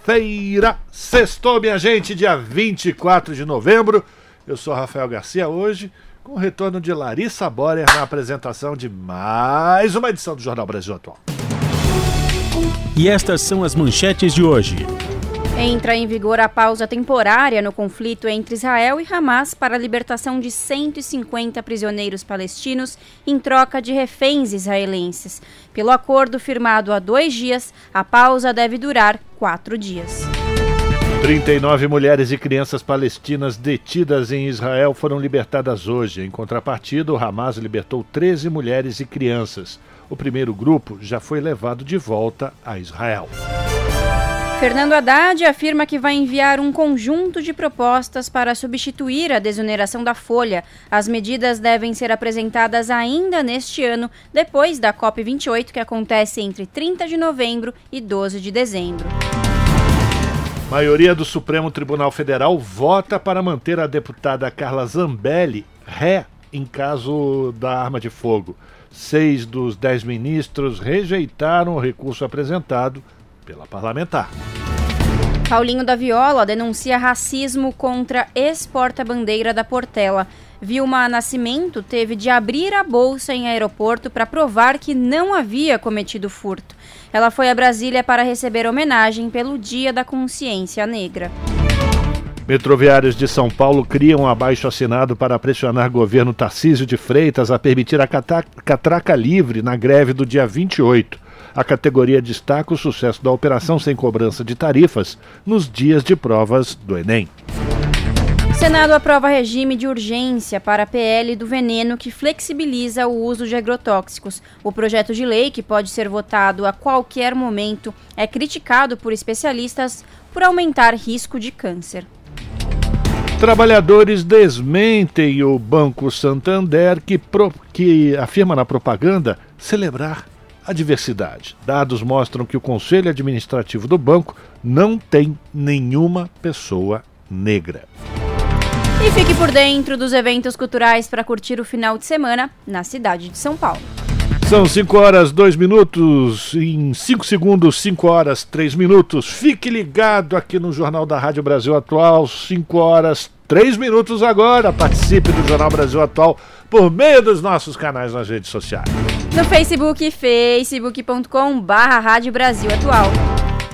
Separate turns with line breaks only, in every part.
sexta-feira. Sextou, minha gente, dia 24 de novembro. Eu sou Rafael Garcia hoje, com o retorno de Larissa Borer na apresentação de mais uma edição do Jornal Brasil Atual.
E estas são as manchetes de hoje.
Entra em vigor a pausa temporária no conflito entre Israel e Hamas para a libertação de 150 prisioneiros palestinos em troca de reféns israelenses. Pelo acordo firmado há dois dias, a pausa deve durar quatro dias.
39 mulheres e crianças palestinas detidas em Israel foram libertadas hoje. Em contrapartida, o Hamas libertou 13 mulheres e crianças. O primeiro grupo já foi levado de volta a Israel.
Fernando Haddad afirma que vai enviar um conjunto de propostas para substituir a desoneração da folha. As medidas devem ser apresentadas ainda neste ano, depois da COP28, que acontece entre 30 de novembro e 12 de dezembro.
Maioria do Supremo Tribunal Federal vota para manter a deputada Carla Zambelli ré em caso da arma de fogo. Seis dos dez ministros rejeitaram o recurso apresentado pela parlamentar.
Paulinho da Viola denuncia racismo contra ex-porta-bandeira da Portela. Vilma Nascimento teve de abrir a bolsa em aeroporto para provar que não havia cometido furto. Ela foi a Brasília para receber homenagem pelo Dia da Consciência Negra.
Metroviários de São Paulo criam um abaixo assinado para pressionar governo Tarcísio de Freitas a permitir a catraca livre na greve do dia 28. A categoria destaca o sucesso da operação sem cobrança de tarifas nos dias de provas do Enem.
Senado aprova regime de urgência para a PL do veneno que flexibiliza o uso de agrotóxicos. O projeto de lei, que pode ser votado a qualquer momento, é criticado por especialistas por aumentar risco de câncer.
Trabalhadores desmentem o Banco Santander, que, pro, que afirma na propaganda celebrar a diversidade. Dados mostram que o Conselho Administrativo do banco não tem nenhuma pessoa negra.
E fique por dentro dos eventos culturais para curtir o final de semana na cidade de São Paulo.
São 5 horas 2 minutos, em 5 segundos, 5 horas 3 minutos. Fique ligado aqui no Jornal da Rádio Brasil Atual, 5 horas 3 minutos agora. Participe do Jornal Brasil Atual por meio dos nossos canais nas redes sociais.
No Facebook, facebook.com barra Rádio Brasil Atual.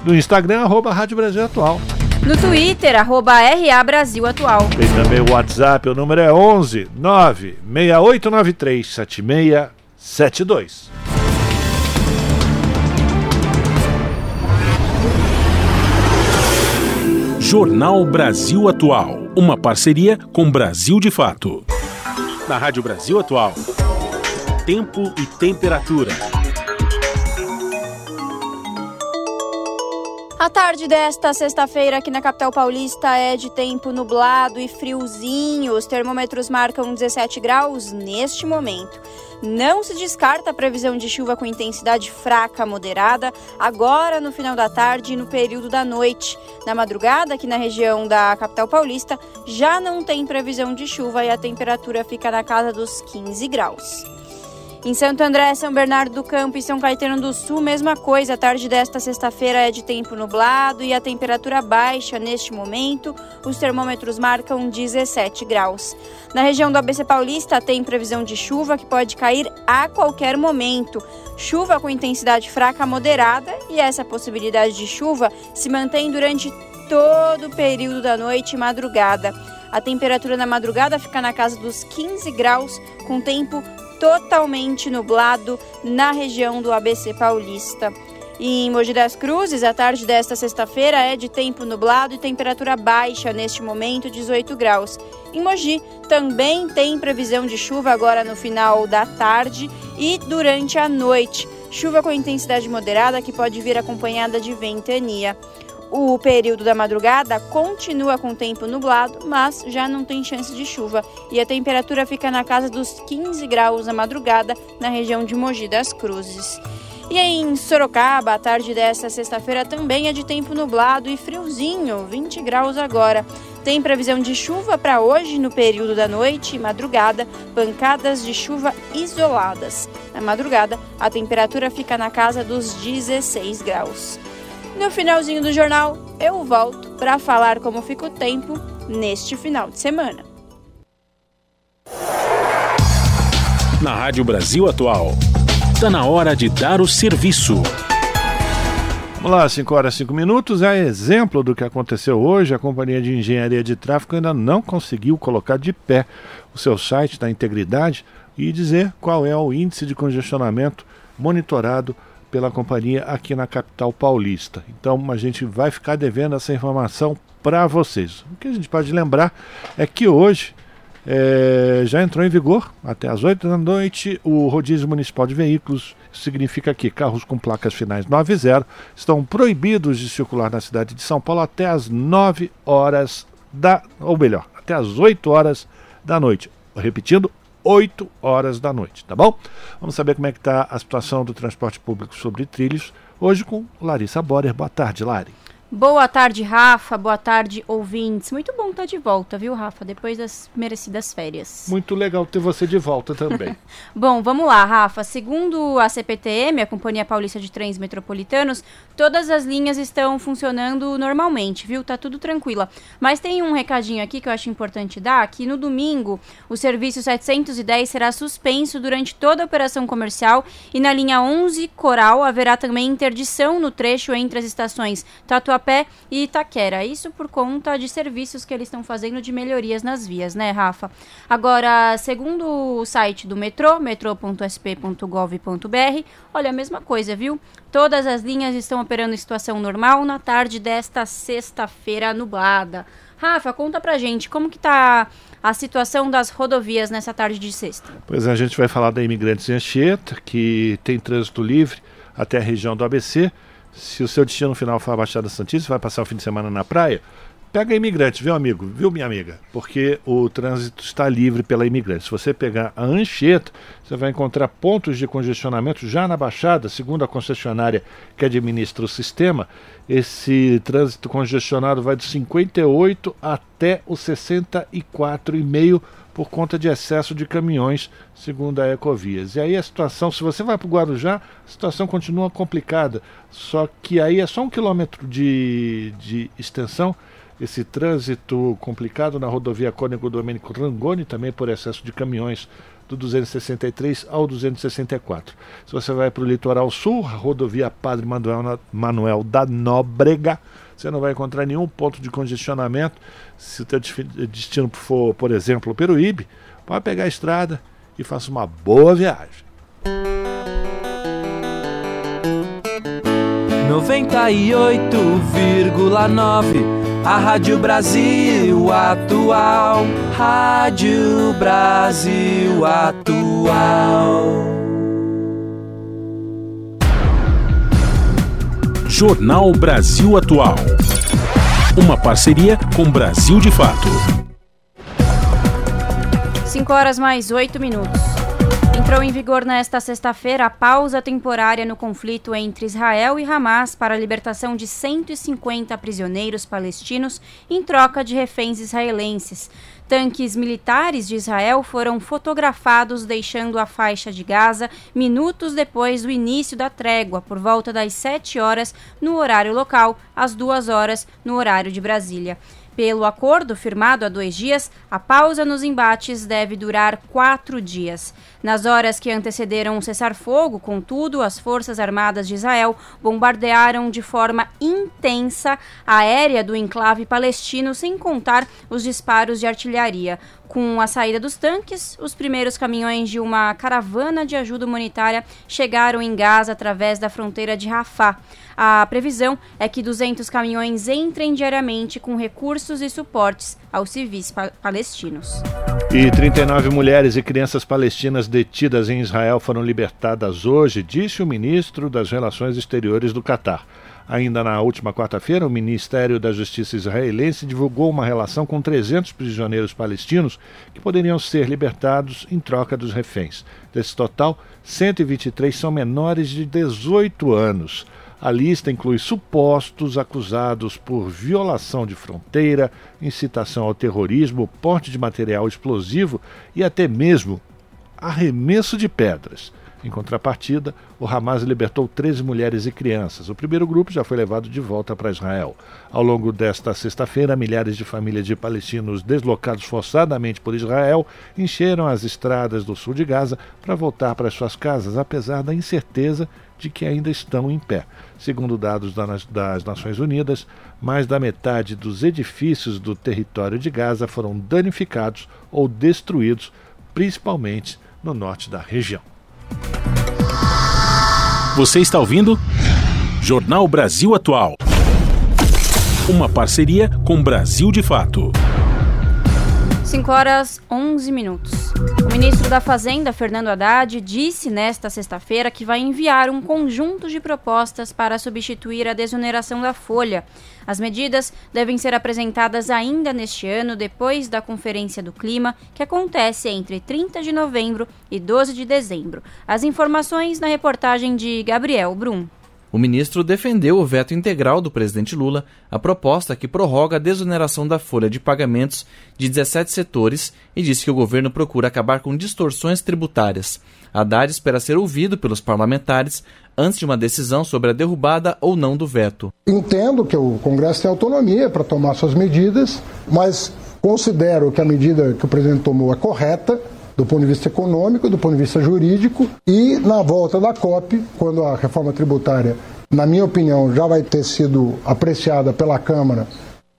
No Instagram, arroba Rádio Brasil Atual.
No Twitter, arroba RA Brasil Atual.
Tem também o WhatsApp, o número é 11 96893 76 72.
Jornal Brasil Atual, uma parceria com Brasil de Fato. Na Rádio Brasil Atual, tempo e temperatura.
A tarde desta sexta-feira aqui na capital paulista é de tempo nublado e friozinho. Os termômetros marcam 17 graus neste momento. Não se descarta a previsão de chuva com intensidade fraca moderada, agora no final da tarde e no período da noite. Na madrugada, aqui na região da capital paulista, já não tem previsão de chuva e a temperatura fica na casa dos 15 graus. Em Santo André, São Bernardo do Campo e São Caetano do Sul, mesma coisa. A tarde desta sexta-feira é de tempo nublado e a temperatura baixa neste momento. Os termômetros marcam 17 graus. Na região do ABC Paulista tem previsão de chuva que pode cair a qualquer momento. Chuva com intensidade fraca moderada e essa possibilidade de chuva se mantém durante todo o período da noite e madrugada. A temperatura na madrugada fica na casa dos 15 graus, com tempo totalmente nublado na região do ABC Paulista. Em Mogi das Cruzes, a tarde desta sexta-feira é de tempo nublado e temperatura baixa, neste momento 18 graus. Em Mogi também tem previsão de chuva agora no final da tarde e durante a noite. Chuva com intensidade moderada que pode vir acompanhada de ventania. O período da madrugada continua com tempo nublado, mas já não tem chance de chuva e a temperatura fica na casa dos 15 graus na madrugada na região de Mogi das Cruzes. E em Sorocaba, a tarde desta sexta-feira também é de tempo nublado e friozinho, 20 graus agora. Tem previsão de chuva para hoje no período da noite e madrugada, pancadas de chuva isoladas. Na madrugada, a temperatura fica na casa dos 16 graus. No finalzinho do jornal, eu volto para falar como fica o tempo neste final de semana.
Na Rádio Brasil Atual, está na hora de dar o serviço.
Vamos lá, 5 horas e 5 minutos. É exemplo do que aconteceu hoje. A Companhia de Engenharia de Tráfego ainda não conseguiu colocar de pé o seu site da integridade e dizer qual é o índice de congestionamento monitorado pela companhia aqui na capital paulista. Então a gente vai ficar devendo essa informação para vocês. O que a gente pode lembrar é que hoje é, já entrou em vigor, até às 8 da noite, o rodízio municipal de veículos. Isso significa que carros com placas finais 9 e 0 estão proibidos de circular na cidade de São Paulo até às 9 horas da. ou melhor, até às 8 horas da noite. Repetindo, 8 horas da noite, tá bom? Vamos saber como é que está a situação do transporte público sobre trilhos, hoje com Larissa Borer. Boa tarde, Lari.
Boa tarde, Rafa. Boa tarde, ouvintes. Muito bom estar de volta, viu, Rafa? Depois das merecidas férias.
Muito legal ter você de volta também.
bom, vamos lá, Rafa. Segundo a CPTM, a Companhia Paulista de Trens Metropolitanos, todas as linhas estão funcionando normalmente, viu? Tá tudo tranquila. Mas tem um recadinho aqui que eu acho importante dar, que no domingo o serviço 710 será suspenso durante toda a operação comercial e na linha 11 Coral haverá também interdição no trecho entre as estações Tatuapé Tatuapé e Itaquera. Isso por conta de serviços que eles estão fazendo de melhorias nas vias, né, Rafa? Agora, segundo o site do metrô, metrô.sp.gov.br, olha a mesma coisa, viu? Todas as linhas estão operando em situação normal na tarde desta sexta-feira nublada. Rafa, conta pra gente como que tá a situação das rodovias nessa tarde de sexta.
Pois é, a gente vai falar da Imigrantes em Anchieta, que tem trânsito livre até a região do ABC se o seu destino final for a Baixada Santista, vai passar o fim de semana na praia, pega imigrante, viu, amigo? Viu, minha amiga? Porque o trânsito está livre pela imigrante. Se você pegar a Anchieta, você vai encontrar pontos de congestionamento já na Baixada, segundo a concessionária que administra o sistema. Esse trânsito congestionado vai dos 58 até os 64,5 por conta de excesso de caminhões, segundo a Ecovias. E aí a situação, se você vai para o Guarujá, a situação continua complicada. Só que aí é só um quilômetro de, de extensão. Esse trânsito complicado na rodovia Cônego Domênico Rangoni, também por excesso de caminhões do 263 ao 264. Se você vai para o litoral sul, a rodovia Padre Manuel, Manuel da Nóbrega, você não vai encontrar nenhum ponto de congestionamento. Se o teu destino for, por exemplo, Peruíbe, pode pegar a estrada e faça uma boa viagem.
98,9 A Rádio Brasil Atual Rádio Brasil Atual
Jornal Brasil Atual. Uma parceria com Brasil de Fato.
5 horas mais 8 minutos. Entrou em vigor nesta sexta-feira a pausa temporária no conflito entre Israel e Hamas para a libertação de 150 prisioneiros palestinos em troca de reféns israelenses. Tanques militares de Israel foram fotografados deixando a faixa de Gaza minutos depois do início da trégua, por volta das 7 horas no horário local, às 2 horas no horário de Brasília. Pelo acordo firmado há dois dias, a pausa nos embates deve durar quatro dias. Nas horas que antecederam o cessar-fogo, contudo, as Forças Armadas de Israel bombardearam de forma intensa a aérea do enclave palestino, sem contar os disparos de artilharia. Com a saída dos tanques, os primeiros caminhões de uma caravana de ajuda humanitária chegaram em Gaza através da fronteira de Rafah. A previsão é que 200 caminhões entrem diariamente com recursos e suportes aos civis pa palestinos.
E 39 mulheres e crianças palestinas detidas em Israel foram libertadas hoje, disse o ministro das Relações Exteriores do Catar. Ainda na última quarta-feira, o Ministério da Justiça israelense divulgou uma relação com 300 prisioneiros palestinos que poderiam ser libertados em troca dos reféns. Desse total, 123 são menores de 18 anos. A lista inclui supostos acusados por violação de fronteira, incitação ao terrorismo, porte de material explosivo e até mesmo arremesso de pedras. Em contrapartida, o Hamas libertou 13 mulheres e crianças. O primeiro grupo já foi levado de volta para Israel. Ao longo desta sexta-feira, milhares de famílias de palestinos deslocados forçadamente por Israel encheram as estradas do sul de Gaza para voltar para suas casas, apesar da incerteza de que ainda estão em pé. Segundo dados das Nações Unidas, mais da metade dos edifícios do território de Gaza foram danificados ou destruídos, principalmente no norte da região.
Você está ouvindo? Jornal Brasil Atual. Uma parceria com Brasil de Fato.
5 horas 11 minutos. O ministro da Fazenda, Fernando Haddad, disse nesta sexta-feira que vai enviar um conjunto de propostas para substituir a desoneração da folha. As medidas devem ser apresentadas ainda neste ano, depois da Conferência do Clima, que acontece entre 30 de novembro e 12 de dezembro. As informações na reportagem de Gabriel Brum.
O ministro defendeu o veto integral do presidente Lula à proposta que prorroga a desoneração da folha de pagamentos de 17 setores e disse que o governo procura acabar com distorções tributárias. Haddad espera ser ouvido pelos parlamentares antes de uma decisão sobre a derrubada ou não do veto.
Entendo que o Congresso tem autonomia para tomar suas medidas, mas considero que a medida que o presidente tomou é correta do ponto de vista econômico, do ponto de vista jurídico, e na volta da COP, quando a reforma tributária, na minha opinião, já vai ter sido apreciada pela Câmara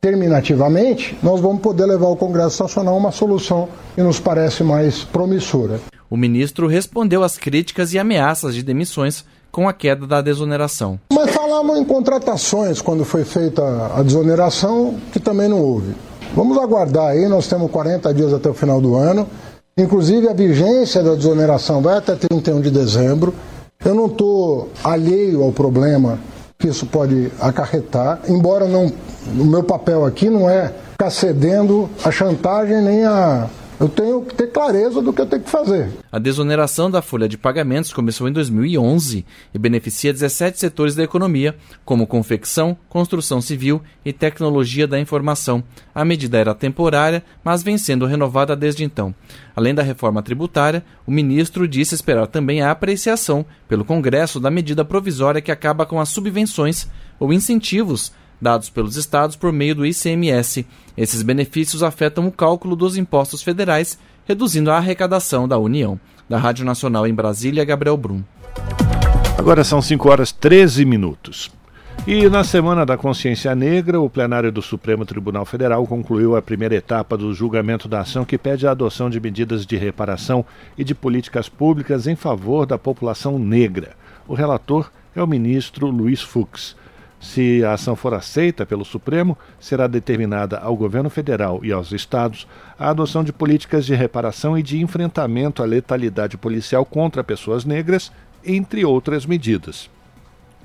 terminativamente, nós vamos poder levar o Congresso Nacional a uma solução que nos parece mais promissora.
O ministro respondeu às críticas e ameaças de demissões com a queda da desoneração.
Mas falamos em contratações quando foi feita a desoneração, que também não houve. Vamos aguardar aí, nós temos 40 dias até o final do ano. Inclusive, a vigência da desoneração vai até 31 de dezembro. Eu não estou alheio ao problema que isso pode acarretar, embora não, o meu papel aqui não é ficar cedendo a chantagem nem a eu tenho que ter clareza do que eu tenho que fazer.
A desoneração da folha de pagamentos começou em 2011 e beneficia 17 setores da economia, como confecção, construção civil e tecnologia da informação. A medida era temporária, mas vem sendo renovada desde então. Além da reforma tributária, o ministro disse esperar também a apreciação pelo Congresso da medida provisória que acaba com as subvenções ou incentivos dados pelos estados por meio do ICMS. Esses benefícios afetam o cálculo dos impostos federais, reduzindo a arrecadação da União. Da Rádio Nacional em Brasília, Gabriel Brum.
Agora são 5 horas 13 minutos. E na Semana da Consciência Negra, o plenário do Supremo Tribunal Federal concluiu a primeira etapa do julgamento da ação que pede a adoção de medidas de reparação e de políticas públicas em favor da população negra. O relator é o ministro Luiz Fux. Se a ação for aceita pelo Supremo, será determinada ao governo federal e aos estados a adoção de políticas de reparação e de enfrentamento à letalidade policial contra pessoas negras, entre outras medidas.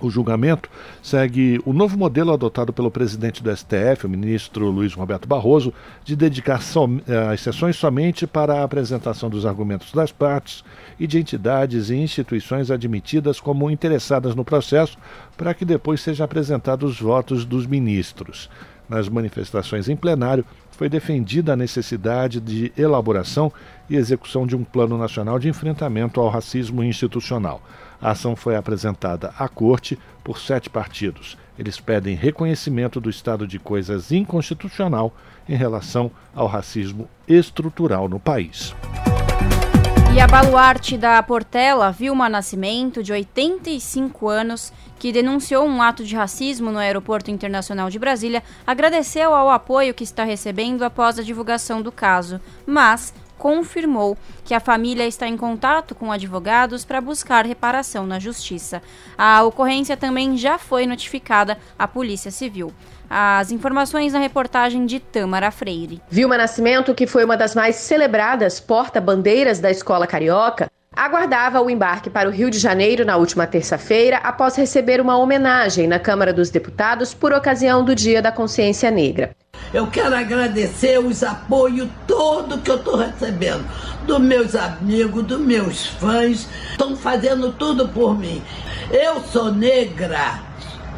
O julgamento segue o novo modelo adotado pelo presidente do STF, o ministro Luiz Roberto Barroso, de dedicar eh, as sessões somente para a apresentação dos argumentos das partes e de entidades e instituições admitidas como interessadas no processo, para que depois sejam apresentados os votos dos ministros. Nas manifestações em plenário, foi defendida a necessidade de elaboração e execução de um plano nacional de enfrentamento ao racismo institucional. A ação foi apresentada à Corte por sete partidos. Eles pedem reconhecimento do estado de coisas inconstitucional em relação ao racismo estrutural no país.
E a baluarte da Portela, Vilma Nascimento, de 85 anos, que denunciou um ato de racismo no Aeroporto Internacional de Brasília, agradeceu ao apoio que está recebendo após a divulgação do caso, mas confirmou que a família está em contato com advogados para buscar reparação na justiça. A ocorrência também já foi notificada à Polícia Civil. As informações na reportagem de Tâmara Freire.
Vilma Nascimento, que foi uma das mais celebradas porta-bandeiras da escola carioca, aguardava o embarque para o Rio de Janeiro na última terça-feira após receber uma homenagem na Câmara dos Deputados por ocasião do Dia da Consciência Negra.
Eu quero agradecer os apoios todo que eu estou recebendo dos meus amigos, dos meus fãs, estão fazendo tudo por mim. Eu sou negra,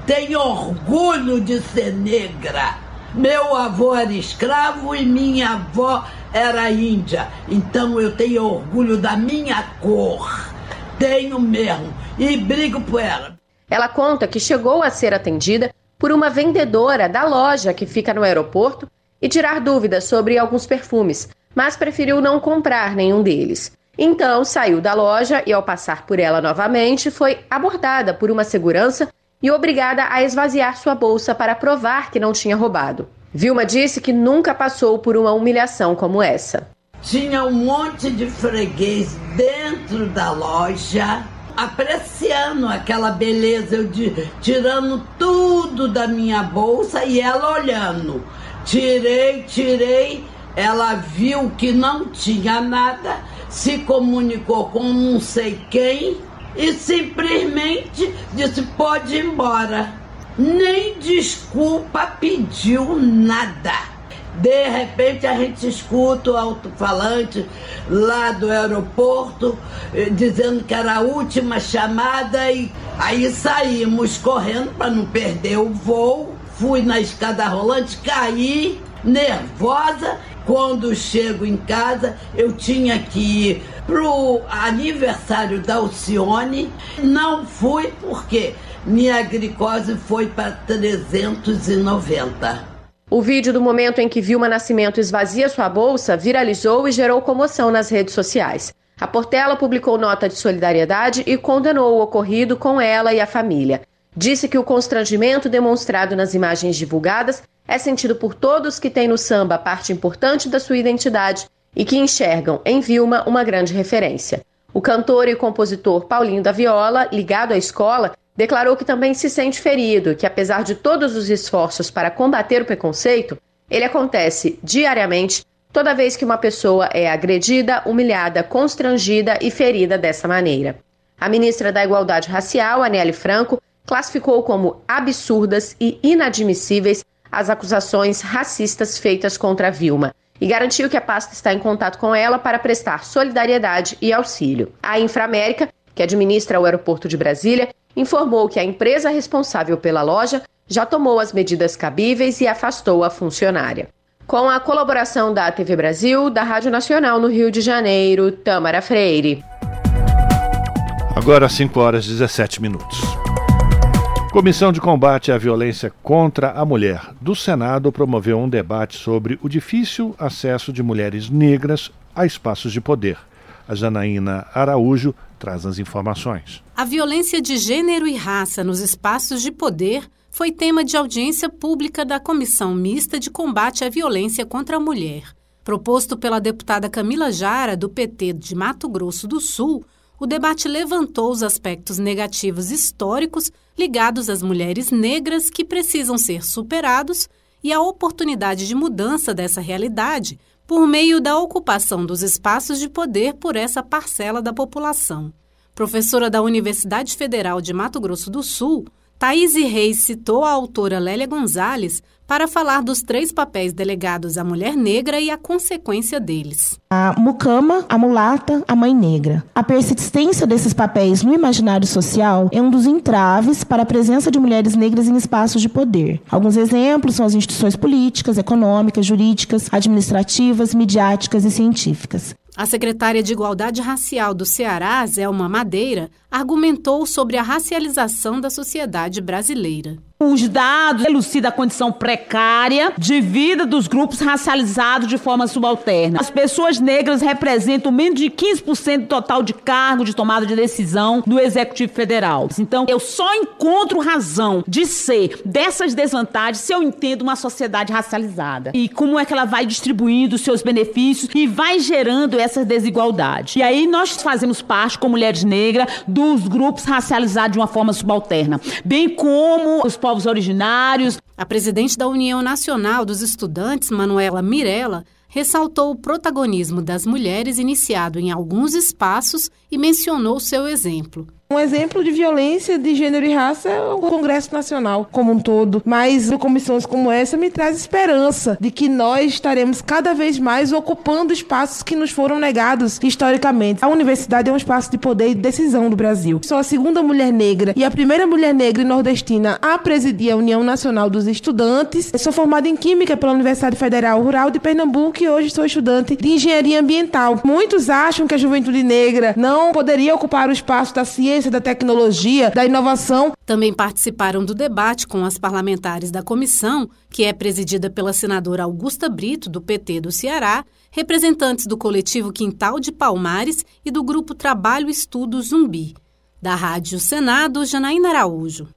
tenho orgulho de ser negra. Meu avô era escravo e minha avó era índia. Então eu tenho orgulho da minha cor. Tenho mesmo. E brigo por ela.
Ela conta que chegou a ser atendida por uma vendedora da loja que fica no aeroporto e tirar dúvidas sobre alguns perfumes, mas preferiu não comprar nenhum deles. Então saiu da loja e, ao passar por ela novamente, foi abordada por uma segurança e obrigada a esvaziar sua bolsa para provar que não tinha roubado. Vilma disse que nunca passou por uma humilhação como essa.
Tinha um monte de freguês dentro da loja, apreciando aquela beleza, eu tirando tudo da minha bolsa e ela olhando. Tirei, tirei, ela viu que não tinha nada, se comunicou com não sei quem e simplesmente disse: pode ir embora. Nem desculpa pediu nada. De repente a gente escuta o alto-falante lá do aeroporto eh, dizendo que era a última chamada e aí saímos correndo para não perder o voo. Fui na escada rolante, caí nervosa. Quando chego em casa, eu tinha que ir pro aniversário da Alcione. Não fui porque minha glicose foi para 390.
O vídeo do momento em que Vilma Nascimento esvazia sua bolsa viralizou e gerou comoção nas redes sociais. A Portela publicou nota de solidariedade e condenou o ocorrido com ela e a família. Disse que o constrangimento demonstrado nas imagens divulgadas é sentido por todos que têm no samba parte importante da sua identidade e que enxergam em Vilma uma grande referência. O cantor e compositor Paulinho da Viola, ligado à escola, declarou que também se sente ferido que, apesar de todos os esforços para combater o preconceito, ele acontece diariamente toda vez que uma pessoa é agredida, humilhada, constrangida e ferida dessa maneira. A ministra da Igualdade Racial, Aniele Franco, classificou como absurdas e inadmissíveis as acusações racistas feitas contra Vilma e garantiu que a pasta está em contato com ela para prestar solidariedade e auxílio. A Inframérica, que administra o aeroporto de Brasília, informou que a empresa responsável pela loja já tomou as medidas cabíveis e afastou a funcionária. Com a colaboração da TV Brasil, da Rádio Nacional no Rio de Janeiro, Tamara Freire.
Agora 5 horas e 17 minutos. Comissão de Combate à Violência contra a Mulher do Senado promoveu um debate sobre o difícil acesso de mulheres negras a espaços de poder. A Janaína Araújo traz as informações.
A violência de gênero e raça nos espaços de poder foi tema de audiência pública da Comissão Mista de Combate à Violência contra a Mulher. Proposto pela deputada Camila Jara, do PT de Mato Grosso do Sul, o debate levantou os aspectos negativos históricos ligados às mulheres negras que precisam ser superados e a oportunidade de mudança dessa realidade por meio da ocupação dos espaços de poder por essa parcela da população. Professora da Universidade Federal de Mato Grosso do Sul, Thaís Reis citou a autora Lélia Gonzalez para falar dos três papéis delegados à mulher negra e a consequência deles.
A mucama, a mulata, a mãe negra. A persistência desses papéis no imaginário social é um dos entraves para a presença de mulheres negras em espaços de poder. Alguns exemplos são as instituições políticas, econômicas, jurídicas, administrativas, midiáticas e científicas.
A secretária de Igualdade Racial do Ceará, Zelma Madeira, argumentou sobre a racialização da sociedade brasileira.
Os dados elucidam a condição precária de vida dos grupos racializados de forma subalterna. As pessoas negras representam menos de 15% do total de cargo de tomada de decisão do Executivo Federal. Então, eu só encontro razão de ser dessas desvantagens se eu entendo uma sociedade racializada. E como é que ela vai distribuindo seus benefícios e vai gerando essas desigualdades. E aí nós fazemos parte, como mulheres negras, dos grupos racializados de uma forma subalterna, bem como os povos originários.
A presidente da União Nacional dos Estudantes, Manuela Mirella, ressaltou o protagonismo das mulheres iniciado em alguns espaços e mencionou seu exemplo.
Um exemplo de violência de gênero e raça é o Congresso Nacional como um todo, mas comissões como essa me traz esperança de que nós estaremos cada vez mais ocupando espaços que nos foram negados historicamente. A universidade é um espaço de poder e decisão do Brasil. Sou a segunda mulher negra e a primeira mulher negra e nordestina a presidir a União Nacional dos Estudantes. Sou formada em Química pela Universidade Federal Rural de Pernambuco e hoje sou estudante de Engenharia Ambiental. Muitos acham que a juventude negra não poderia ocupar o espaço da ciência ciência, da tecnologia, da inovação.
Também participaram do debate com as parlamentares da comissão, que é presidida pela senadora Augusta Brito, do PT do Ceará, representantes do coletivo Quintal de Palmares e do grupo Trabalho Estudo Zumbi. Da Rádio Senado, Janaína Araújo.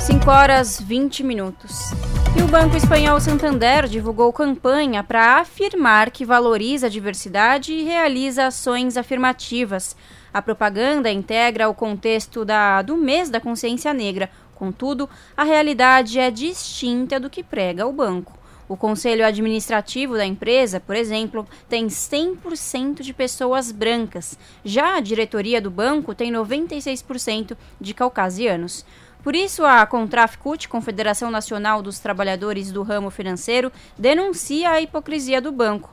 5 horas 20 minutos. E o Banco Espanhol Santander divulgou campanha para afirmar que valoriza a diversidade e realiza ações afirmativas. A propaganda integra o contexto da, do mês da consciência negra. Contudo, a realidade é distinta do que prega o banco. O conselho administrativo da empresa, por exemplo, tem 100% de pessoas brancas. Já a diretoria do banco tem 96% de caucasianos. Por isso, a Contrafcut, Confederação Nacional dos Trabalhadores do Ramo Financeiro, denuncia a hipocrisia do banco.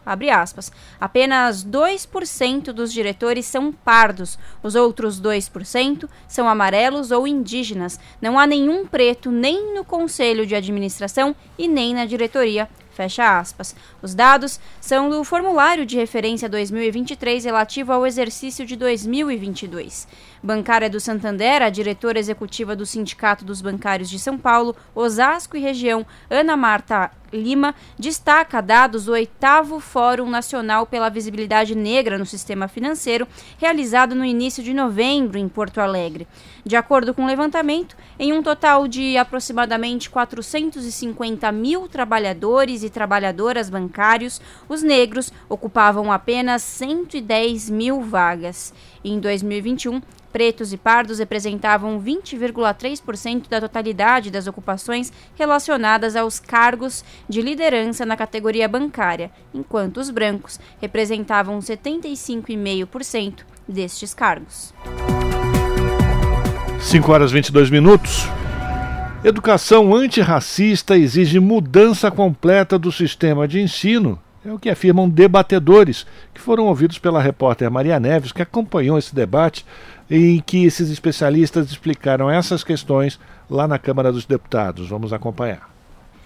Apenas 2% dos diretores são pardos, os outros 2% são amarelos ou indígenas. Não há nenhum preto nem no conselho de administração e nem na diretoria. Fecha aspas. Os dados são do formulário de referência 2023 relativo ao exercício de 2022. Bancária do Santander, a diretora executiva do Sindicato dos Bancários de São Paulo, Osasco e região, Ana Marta Lima, destaca dados do oitavo Fórum Nacional pela Visibilidade Negra no Sistema Financeiro, realizado no início de novembro em Porto Alegre. De acordo com o levantamento, em um total de aproximadamente 450 mil trabalhadores e trabalhadoras bancários, os negros ocupavam apenas 110 mil vagas. Em 2021, Pretos e pardos representavam 20,3% da totalidade das ocupações relacionadas aos cargos de liderança na categoria bancária, enquanto os brancos representavam 75,5% destes cargos.
5 horas 22 minutos. Educação antirracista exige mudança completa do sistema de ensino. É o que afirmam debatedores, que foram ouvidos pela repórter Maria Neves, que acompanhou esse debate em que esses especialistas explicaram essas questões lá na Câmara dos Deputados. Vamos acompanhar.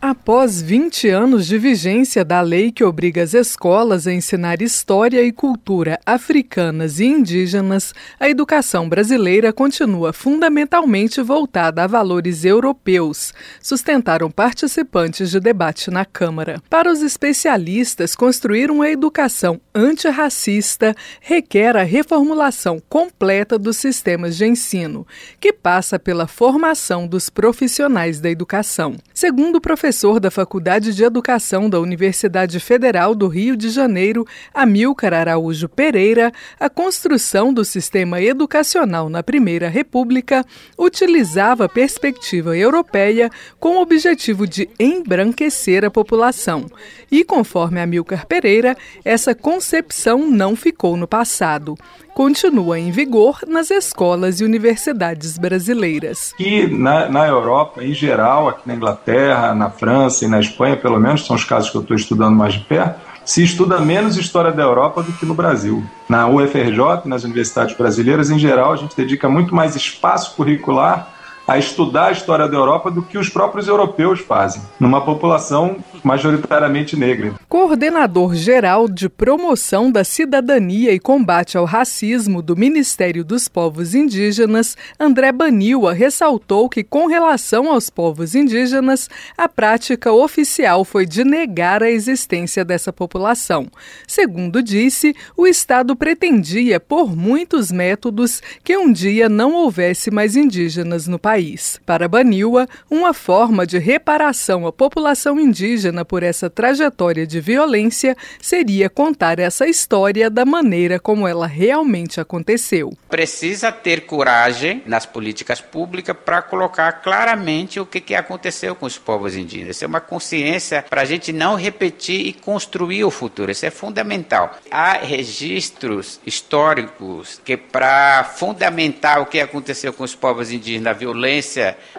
Após 20 anos de vigência da lei que obriga as escolas a ensinar história e cultura africanas e indígenas, a educação brasileira continua fundamentalmente voltada a valores europeus, sustentaram participantes de debate na Câmara. Para os especialistas, construir uma educação antirracista requer a reformulação completa dos sistemas de ensino, que passa pela formação dos profissionais da educação. Segundo o professor professor da Faculdade de Educação da Universidade Federal do Rio de Janeiro, Amilcar Araújo Pereira, a construção do sistema educacional na Primeira República utilizava a perspectiva europeia com o objetivo de embranquecer a população. E, conforme Amilcar Pereira, essa concepção não ficou no passado continua em vigor nas escolas e universidades brasileiras.
Que na, na Europa, em geral, aqui na Inglaterra, na França e na Espanha, pelo menos, são os casos que eu estou estudando mais de perto, se estuda menos história da Europa do que no Brasil. Na UFRJ, nas universidades brasileiras, em geral, a gente dedica muito mais espaço curricular a estudar a história da Europa do que os próprios europeus fazem, numa população majoritariamente negra.
Coordenador geral de promoção da cidadania e combate ao racismo do Ministério dos Povos Indígenas, André Baniwa ressaltou que, com relação aos povos indígenas, a prática oficial foi de negar a existência dessa população. Segundo disse, o Estado pretendia, por muitos métodos, que um dia não houvesse mais indígenas no país país. Para Baniwa, uma forma de reparação à população indígena por essa trajetória de violência seria contar essa história da maneira como ela realmente aconteceu.
Precisa ter coragem nas políticas públicas para colocar claramente o que, que aconteceu com os povos indígenas. Isso é uma consciência para a gente não repetir e construir o futuro. Isso é fundamental. Há registros históricos que, para fundamentar o que aconteceu com os povos indígenas, a violência,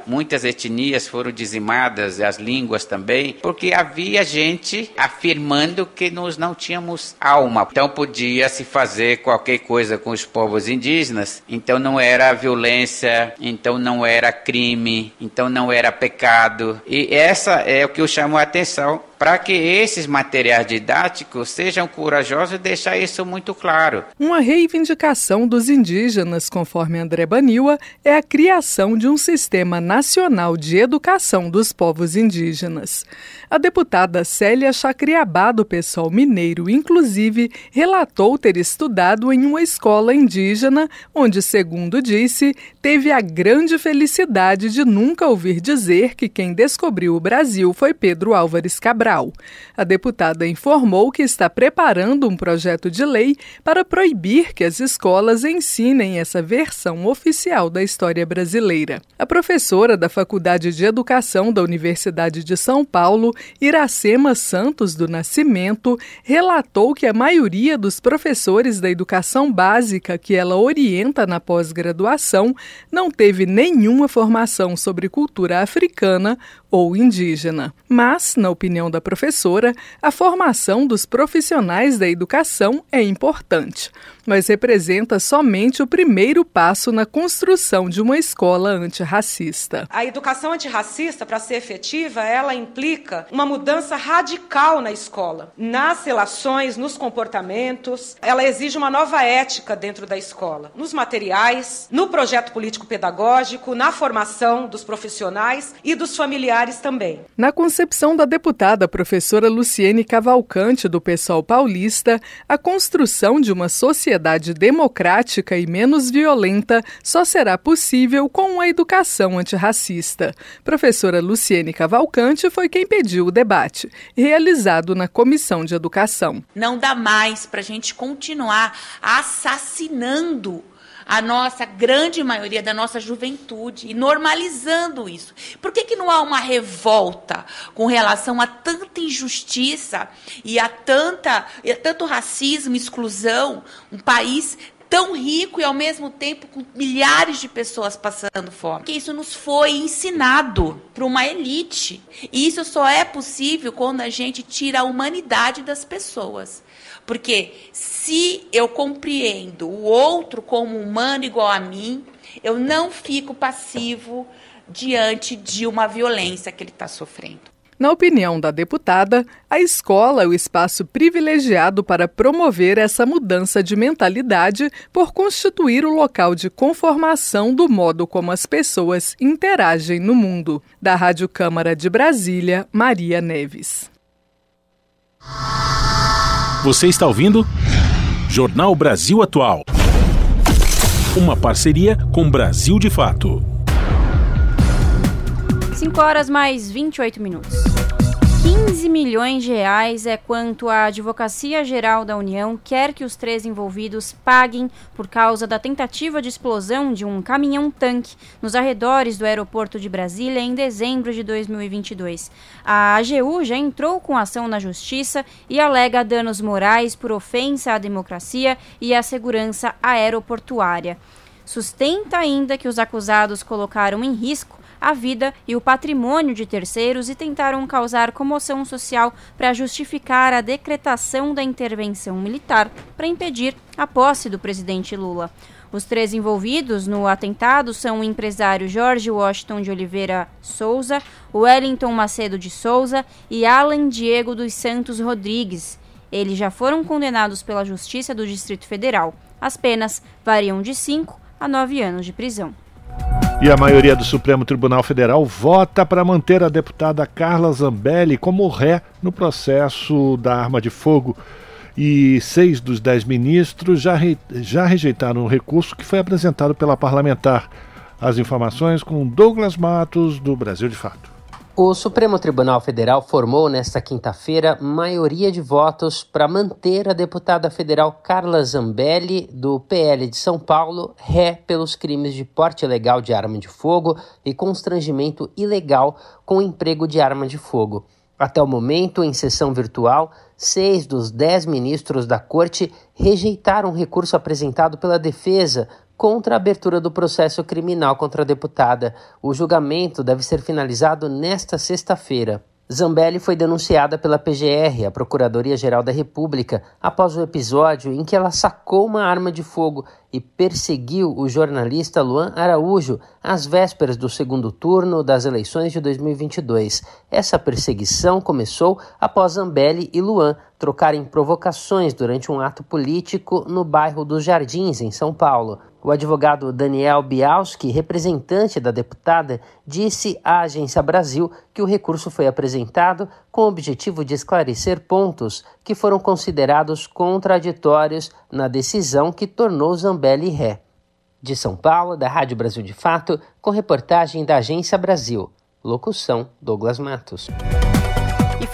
muitas etnias foram dizimadas, as línguas também, porque havia gente afirmando que nós não tínhamos alma. Então podia se fazer qualquer coisa com os povos indígenas, então não era violência, então não era crime, então não era pecado. E essa é o que eu chamo a atenção para que esses materiais didáticos sejam corajosos e deixar isso muito claro.
Uma reivindicação dos indígenas, conforme André Baniwa, é a criação de um sistema nacional de educação dos povos indígenas. A deputada Célia Chacriabá, do pessoal mineiro, inclusive, relatou ter estudado em uma escola indígena, onde, segundo disse, teve a grande felicidade de nunca ouvir dizer que quem descobriu o Brasil foi Pedro Álvares Cabral. Cabral. A deputada informou que está preparando um projeto de lei para proibir que as escolas ensinem essa versão oficial da história brasileira. A professora da Faculdade de Educação da Universidade de São Paulo, Iracema Santos do Nascimento, relatou que a maioria dos professores da educação básica que ela orienta na pós-graduação não teve nenhuma formação sobre cultura africana ou indígena. Mas, na opinião da professora, a formação dos profissionais da educação é importante mas representa somente o primeiro passo na construção de uma escola antirracista.
A educação antirracista, para ser efetiva, ela implica uma mudança radical na escola, nas relações, nos comportamentos. Ela exige uma nova ética dentro da escola, nos materiais, no projeto político-pedagógico, na formação dos profissionais e dos familiares também.
Na concepção da deputada professora Luciene Cavalcante, do Pessoal Paulista, a construção de uma sociedade sociedade democrática e menos violenta só será possível com uma educação antirracista. Professora Luciene Cavalcante foi quem pediu o debate, realizado na Comissão de Educação.
Não dá mais para a gente continuar assassinando a nossa grande maioria da nossa juventude e normalizando isso. Por que, que não há uma revolta com relação a tanta injustiça e a, tanta, e a tanto racismo, exclusão, um país tão rico e ao mesmo tempo com milhares de pessoas passando fome. Que isso nos foi ensinado para uma elite. E isso só é possível quando a gente tira a humanidade das pessoas. Porque se eu compreendo o outro como humano igual a mim, eu não fico passivo diante de uma violência que ele está sofrendo.
Na opinião da deputada, a escola é o espaço privilegiado para promover essa mudança de mentalidade por constituir o local de conformação do modo como as pessoas interagem no mundo. Da Rádio Câmara de Brasília, Maria Neves.
Você está ouvindo? Jornal Brasil Atual. Uma parceria com Brasil de Fato.
5 horas mais 28 minutos. 15 milhões de reais é quanto a Advocacia Geral da União quer que os três envolvidos paguem por causa da tentativa de explosão de um caminhão-tanque nos arredores do aeroporto de Brasília em dezembro de 2022. A AGU já entrou com ação na Justiça e alega danos morais por ofensa à democracia e à segurança aeroportuária. Sustenta ainda que os acusados colocaram em risco a vida e o patrimônio de terceiros e tentaram causar comoção social para justificar a decretação da intervenção militar para impedir a posse do presidente Lula. Os três envolvidos no atentado são o empresário Jorge Washington de Oliveira Souza, Wellington Macedo de Souza e Alan Diego dos Santos Rodrigues. Eles já foram condenados pela Justiça do Distrito Federal. As penas variam de 5 a 9 anos de prisão.
E a maioria do Supremo Tribunal Federal vota para manter a deputada Carla Zambelli como ré no processo da arma de fogo. E seis dos dez ministros já, re, já rejeitaram o recurso que foi apresentado pela parlamentar. As informações com Douglas Matos, do Brasil de Fato.
O Supremo Tribunal Federal formou nesta quinta-feira maioria de votos para manter a deputada federal Carla Zambelli, do PL de São Paulo, ré pelos crimes de porte ilegal de arma de fogo e constrangimento ilegal com emprego de arma de fogo. Até o momento, em sessão virtual, seis dos dez ministros da Corte rejeitaram o recurso apresentado pela defesa contra a abertura do processo criminal contra a deputada. O julgamento deve ser finalizado nesta sexta-feira. Zambelli foi denunciada pela PGR, a Procuradoria-Geral da República, após o episódio em que ela sacou uma arma de fogo e perseguiu o jornalista Luan Araújo às vésperas do segundo turno das eleições de 2022. Essa perseguição começou após Zambelli e Luan trocarem provocações durante um ato político no bairro dos Jardins, em São Paulo. O advogado Daniel Bialski, representante da deputada, disse à Agência Brasil que o recurso foi apresentado com o objetivo de esclarecer pontos que foram considerados contraditórios na decisão que tornou Zambelli ré. De São Paulo, da Rádio Brasil de Fato, com reportagem da Agência Brasil. Locução: Douglas Matos.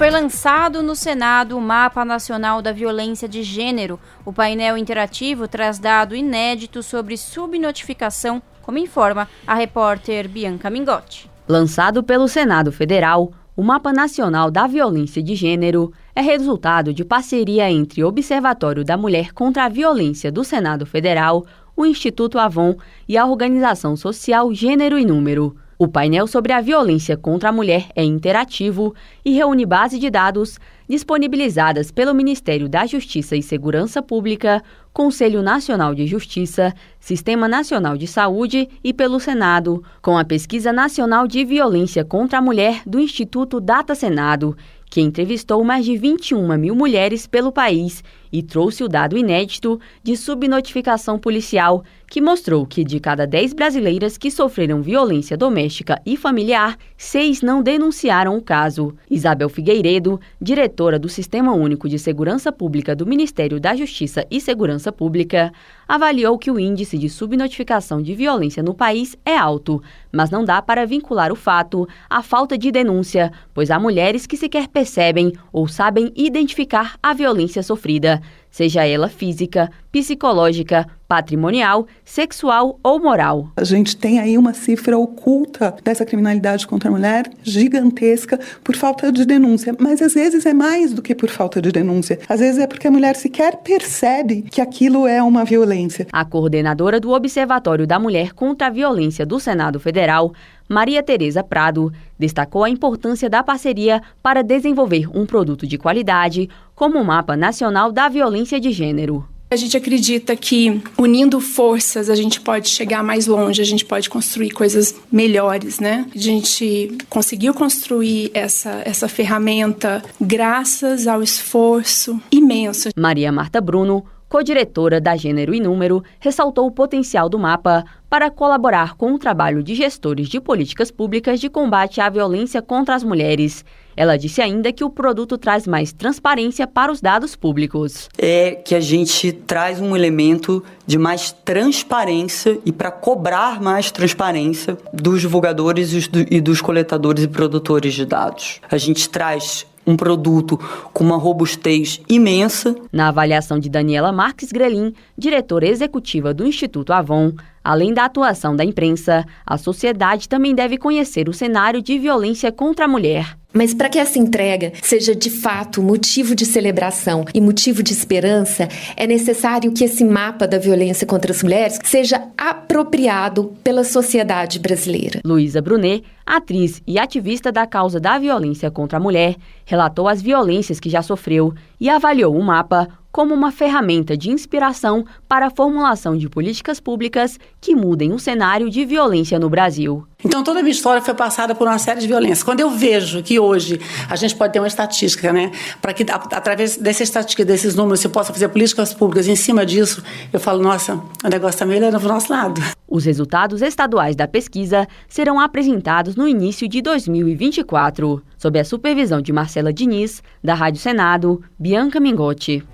Foi lançado no Senado o Mapa Nacional da Violência de Gênero. O painel interativo traz dado inédito sobre subnotificação, como informa a repórter Bianca Mingotti.
Lançado pelo Senado Federal, o Mapa Nacional da Violência de Gênero é resultado de parceria entre o Observatório da Mulher contra a Violência do Senado Federal, o Instituto Avon e a organização social Gênero e Número. O painel sobre a violência contra a mulher é interativo e reúne base de dados disponibilizadas pelo Ministério da Justiça e Segurança Pública, Conselho Nacional de Justiça, Sistema Nacional de Saúde e pelo Senado, com a Pesquisa Nacional de Violência contra a Mulher do Instituto Data Senado, que entrevistou mais de 21 mil mulheres pelo país e trouxe o dado inédito de subnotificação policial, que mostrou que de cada 10 brasileiras que sofreram violência doméstica e familiar, seis não denunciaram o caso. Isabel Figueiredo, diretora do Sistema Único de Segurança Pública do Ministério da Justiça e Segurança Pública, avaliou que o índice de subnotificação de violência no país é alto, mas não dá para vincular o fato à falta de denúncia, pois há mulheres que sequer percebem ou sabem identificar a violência sofrida seja ela física, psicológica, patrimonial, sexual ou moral.
A gente tem aí uma cifra oculta dessa criminalidade contra a mulher gigantesca por falta de denúncia, mas às vezes é mais do que por falta de denúncia. Às vezes é porque a mulher sequer percebe que aquilo é uma violência.
A coordenadora do Observatório da Mulher contra a Violência do Senado Federal, Maria Tereza Prado, destacou a importância da parceria para desenvolver um produto de qualidade, como o Mapa Nacional da Violência de Gênero.
A gente acredita que unindo forças a gente pode chegar mais longe, a gente pode construir coisas melhores, né? A gente conseguiu construir essa, essa ferramenta graças ao esforço imenso.
Maria Marta Bruno, co-diretora da Gênero e Número, ressaltou o potencial do mapa para colaborar com o trabalho de gestores de políticas públicas de combate à violência contra as mulheres. Ela disse ainda que o produto traz mais transparência para os dados públicos.
É que a gente traz um elemento de mais transparência e para cobrar mais transparência dos divulgadores e dos coletadores e produtores de dados. A gente traz um produto com uma robustez imensa.
Na avaliação de Daniela Marques Grelin, diretora executiva do Instituto Avon, além da atuação da imprensa, a sociedade também deve conhecer o cenário de violência contra a mulher.
Mas para que essa entrega seja de fato motivo de celebração e motivo de esperança, é necessário que esse mapa da violência contra as mulheres seja apropriado pela sociedade brasileira.
Luísa Brunet, atriz e ativista da causa da violência contra a mulher, relatou as violências que já sofreu e avaliou o mapa como uma ferramenta de inspiração para a formulação de políticas públicas que mudem o cenário de violência no Brasil.
Então, toda a minha história foi passada por uma série de violências. Quando eu vejo que hoje a gente pode ter uma estatística, né, para que através dessa estatística, desses números, se possa fazer políticas públicas em cima disso, eu falo, nossa, o negócio está melhorando para o nosso lado.
Os resultados estaduais da pesquisa serão apresentados no início de 2024, sob a supervisão de Marcela Diniz, da Rádio Senado, Bianca Mingotti.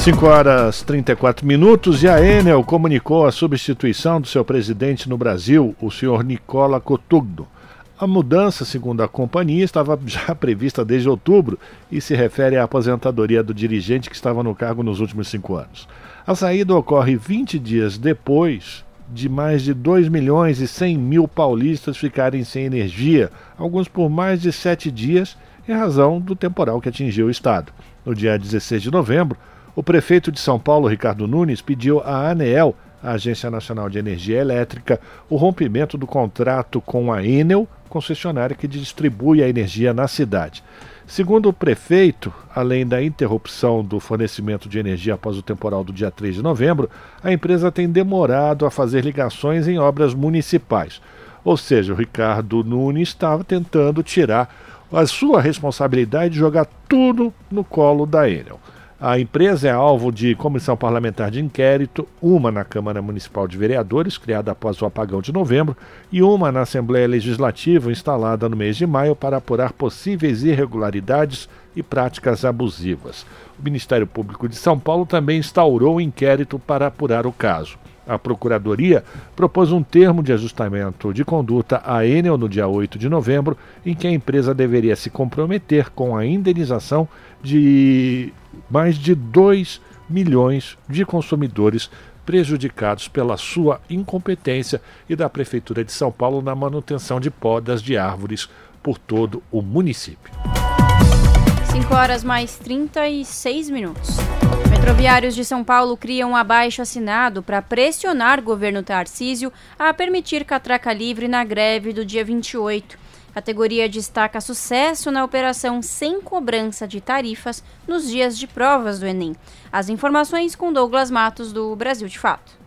5 horas 34 minutos e a Enel comunicou a substituição do seu presidente no Brasil, o senhor Nicola Cotugno. A mudança, segundo a companhia, estava já prevista desde outubro e se refere à aposentadoria do dirigente que estava no cargo nos últimos cinco anos. A saída ocorre 20 dias depois de mais de 2 milhões e 100 mil paulistas ficarem sem energia, alguns por mais de sete dias, em razão do temporal que atingiu o estado. No dia 16 de novembro, o prefeito de São Paulo, Ricardo Nunes, pediu à ANEEL, a Agência Nacional de Energia Elétrica, o rompimento do contrato com a Enel, concessionária que distribui a energia na cidade. Segundo o prefeito, além da interrupção do fornecimento de energia após o temporal do dia 3 de novembro, a empresa tem demorado a fazer ligações em obras municipais. Ou seja, o Ricardo Nunes estava tentando tirar a sua responsabilidade de jogar tudo no colo da Enel. A empresa é alvo de comissão parlamentar de inquérito, uma na Câmara Municipal de Vereadores, criada após o apagão de novembro, e uma na Assembleia Legislativa, instalada no mês de maio para apurar possíveis irregularidades e práticas abusivas. O Ministério Público de São Paulo também instaurou um inquérito para apurar o caso. A Procuradoria propôs um termo de ajustamento de conduta à Enel no dia 8 de novembro, em que a empresa deveria se comprometer com a indenização de mais de 2 milhões de consumidores prejudicados pela sua incompetência e da Prefeitura de São Paulo na manutenção de podas de árvores por todo o município.
5 horas mais 36 minutos. Metroviários de São Paulo criam um abaixo assinado para pressionar governo Tarcísio a permitir catraca livre na greve do dia 28. A categoria destaca sucesso na operação sem cobrança de tarifas nos dias de provas do Enem. As informações com Douglas Matos, do Brasil de Fato.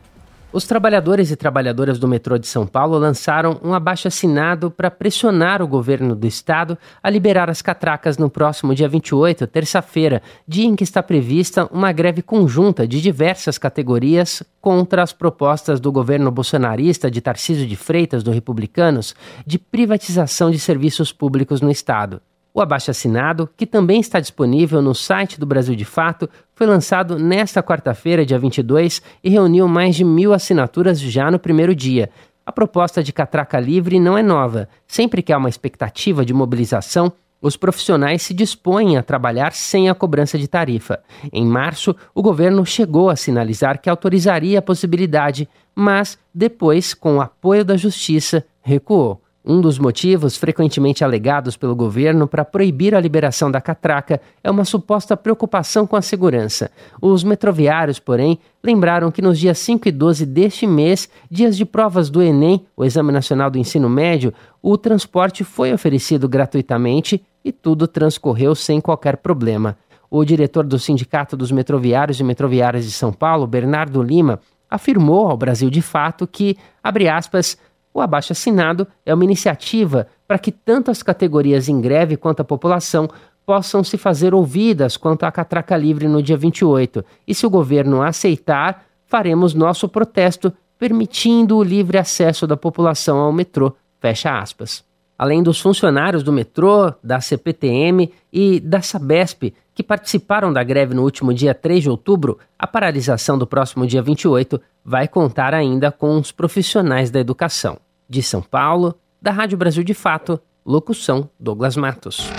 Os trabalhadores e trabalhadoras do metrô de São Paulo lançaram um abaixo-assinado para pressionar o governo do estado a liberar as catracas no próximo dia 28, terça-feira, dia em que está prevista uma greve conjunta de diversas categorias contra as propostas do governo bolsonarista de Tarcísio de Freitas, do Republicanos, de privatização de serviços públicos no estado. O abaixo-assinado, que também está disponível no site do Brasil de Fato, foi lançado nesta quarta-feira, dia 22, e reuniu mais de mil assinaturas já no primeiro dia. A proposta de catraca livre não é nova. Sempre que há uma expectativa de mobilização, os profissionais se dispõem a trabalhar sem a cobrança de tarifa. Em março, o governo chegou a sinalizar que autorizaria a possibilidade, mas depois, com o apoio da justiça, recuou. Um dos motivos frequentemente alegados pelo governo para proibir a liberação da catraca é uma suposta preocupação com a segurança. Os metroviários, porém, lembraram que nos dias 5 e 12 deste mês, dias de provas do Enem, o Exame Nacional do Ensino Médio, o transporte foi oferecido gratuitamente e tudo transcorreu sem qualquer problema. O diretor do Sindicato dos Metroviários e Metroviárias de São Paulo, Bernardo Lima, afirmou ao Brasil de Fato que, abre aspas, o abaixo assinado é uma iniciativa para que tanto as categorias em greve quanto a população possam se fazer ouvidas quanto à catraca livre no dia 28. E se o governo aceitar, faremos nosso protesto permitindo o livre acesso da população ao metrô. Fecha aspas. Além dos funcionários do metrô, da CPTM e da Sabesp, que participaram da greve no último dia 3 de outubro, a paralisação do próximo dia 28 vai contar ainda com os profissionais da educação. De São Paulo, da Rádio Brasil de Fato, locução Douglas Matos.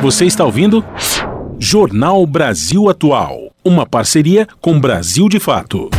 Você está ouvindo? Jornal Brasil Atual, uma parceria com Brasil de Fato.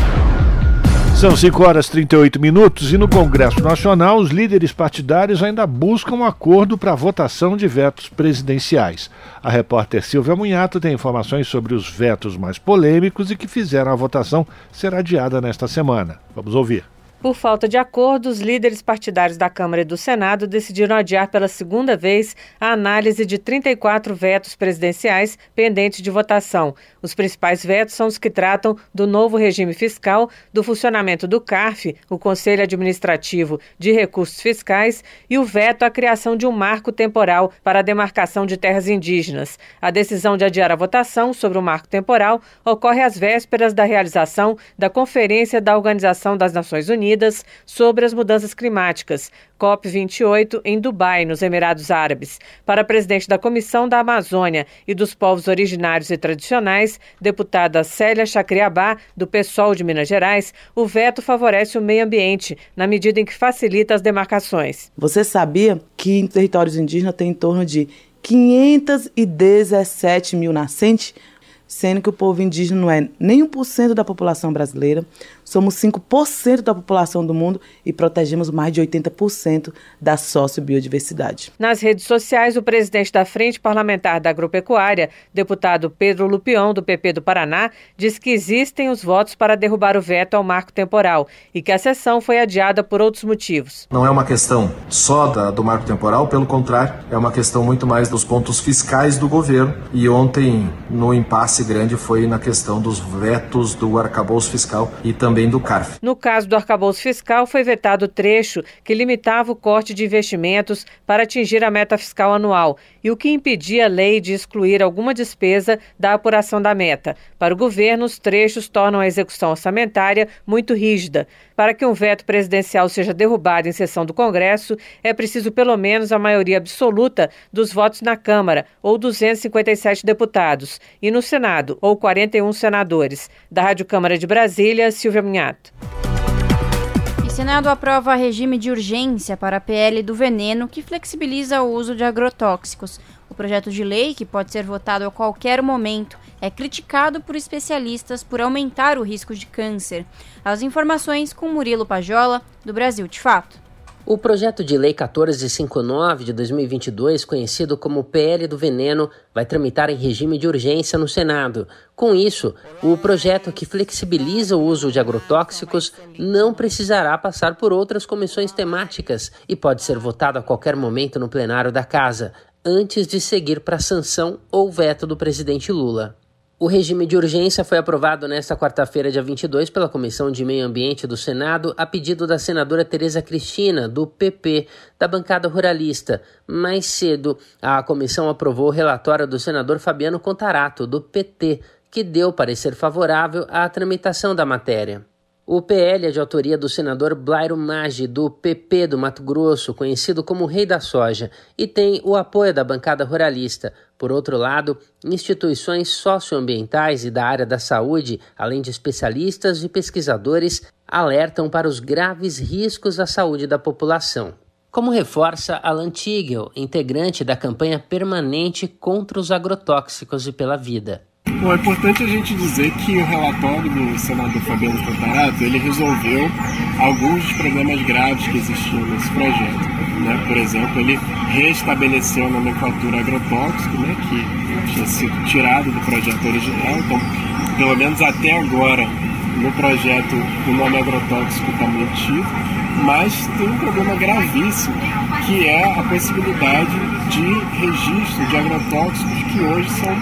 São 5 horas e 38 minutos e no Congresso Nacional os líderes partidários ainda buscam um acordo para a votação de vetos presidenciais. A repórter Silvia Munhato tem informações sobre os vetos mais polêmicos e que fizeram a votação ser adiada nesta semana. Vamos ouvir.
Por falta de acordo, os líderes partidários da Câmara e do Senado decidiram adiar pela segunda vez a análise de 34 vetos presidenciais pendentes de votação. Os principais vetos são os que tratam do novo regime fiscal, do funcionamento do CARF, o Conselho Administrativo de Recursos Fiscais, e o veto à criação de um marco temporal para a demarcação de terras indígenas. A decisão de adiar a votação sobre o marco temporal ocorre às vésperas da realização da Conferência da Organização das Nações Unidas Unidas sobre as Mudanças Climáticas, COP28, em Dubai, nos Emirados Árabes. Para a presidente da Comissão da Amazônia e dos Povos Originários e Tradicionais, deputada Célia Chacriabá, do PSOL de Minas Gerais, o veto favorece o meio ambiente, na medida em que facilita as demarcações.
Você sabia que em territórios indígenas tem em torno de 517 mil nascentes? sendo que o povo indígena não é nem 1% da população brasileira, somos 5% da população do mundo e protegemos mais de 80% da sociobiodiversidade.
Nas redes sociais, o presidente da Frente Parlamentar da Agropecuária, deputado Pedro Lupion, do PP do Paraná, diz que existem os votos para derrubar o veto ao marco temporal e que a sessão foi adiada por outros motivos.
Não é uma questão só da, do marco temporal, pelo contrário, é uma questão muito mais dos pontos fiscais do governo e ontem, no impasse impasse grande foi na questão dos vetos do arcabouço fiscal e também do CARF.
No caso do arcabouço fiscal, foi vetado o trecho que limitava o corte de investimentos para atingir a meta fiscal anual e o que impedia a lei de excluir alguma despesa da apuração da meta. Para o governo, os trechos tornam a execução orçamentária muito rígida. Para que um veto presidencial seja derrubado em sessão do Congresso, é preciso pelo menos a maioria absoluta dos votos na Câmara, ou 257 deputados, e no Senado, ou 41 senadores. Da Rádio Câmara de Brasília, Silvia Minhato.
Senado aprova regime de urgência para a PL do veneno que flexibiliza o uso de agrotóxicos. O projeto de lei, que pode ser votado a qualquer momento, é criticado por especialistas por aumentar o risco de câncer. As informações com Murilo Pajola, do Brasil de Fato.
O projeto de lei 1459 de 2022, conhecido como PL do Veneno, vai tramitar em regime de urgência no Senado. Com isso, o projeto que flexibiliza o uso de agrotóxicos não precisará passar por outras comissões temáticas e pode ser votado a qualquer momento no plenário da Casa, antes de seguir para sanção ou veto do presidente Lula. O regime de urgência foi aprovado nesta quarta-feira, dia 22, pela Comissão de Meio Ambiente do Senado, a pedido da senadora Tereza Cristina, do PP, da bancada ruralista. Mais cedo, a comissão aprovou o relatório do senador Fabiano Contarato, do PT, que deu parecer favorável à tramitação da matéria. O PL é de autoria do senador Blairo Maggi, do PP do Mato Grosso, conhecido como Rei da Soja, e tem o apoio da bancada ruralista. Por outro lado, instituições socioambientais e da área da saúde, além de especialistas e pesquisadores, alertam para os graves riscos à saúde da população. Como reforça Alan Tigel, integrante da campanha permanente contra os agrotóxicos e pela vida.
Bom, é importante a gente dizer que o relatório do senador Fabiano Contarato, ele resolveu alguns dos problemas graves que existiam nesse projeto. Né? Por exemplo, ele restabeleceu a nomenclatura agrotóxico, né? que tinha sido tirado do projeto original. Então, pelo menos até agora, no projeto, o nome agrotóxico está mantido, mas tem um problema gravíssimo, que é a possibilidade de registro de agrotóxicos que hoje são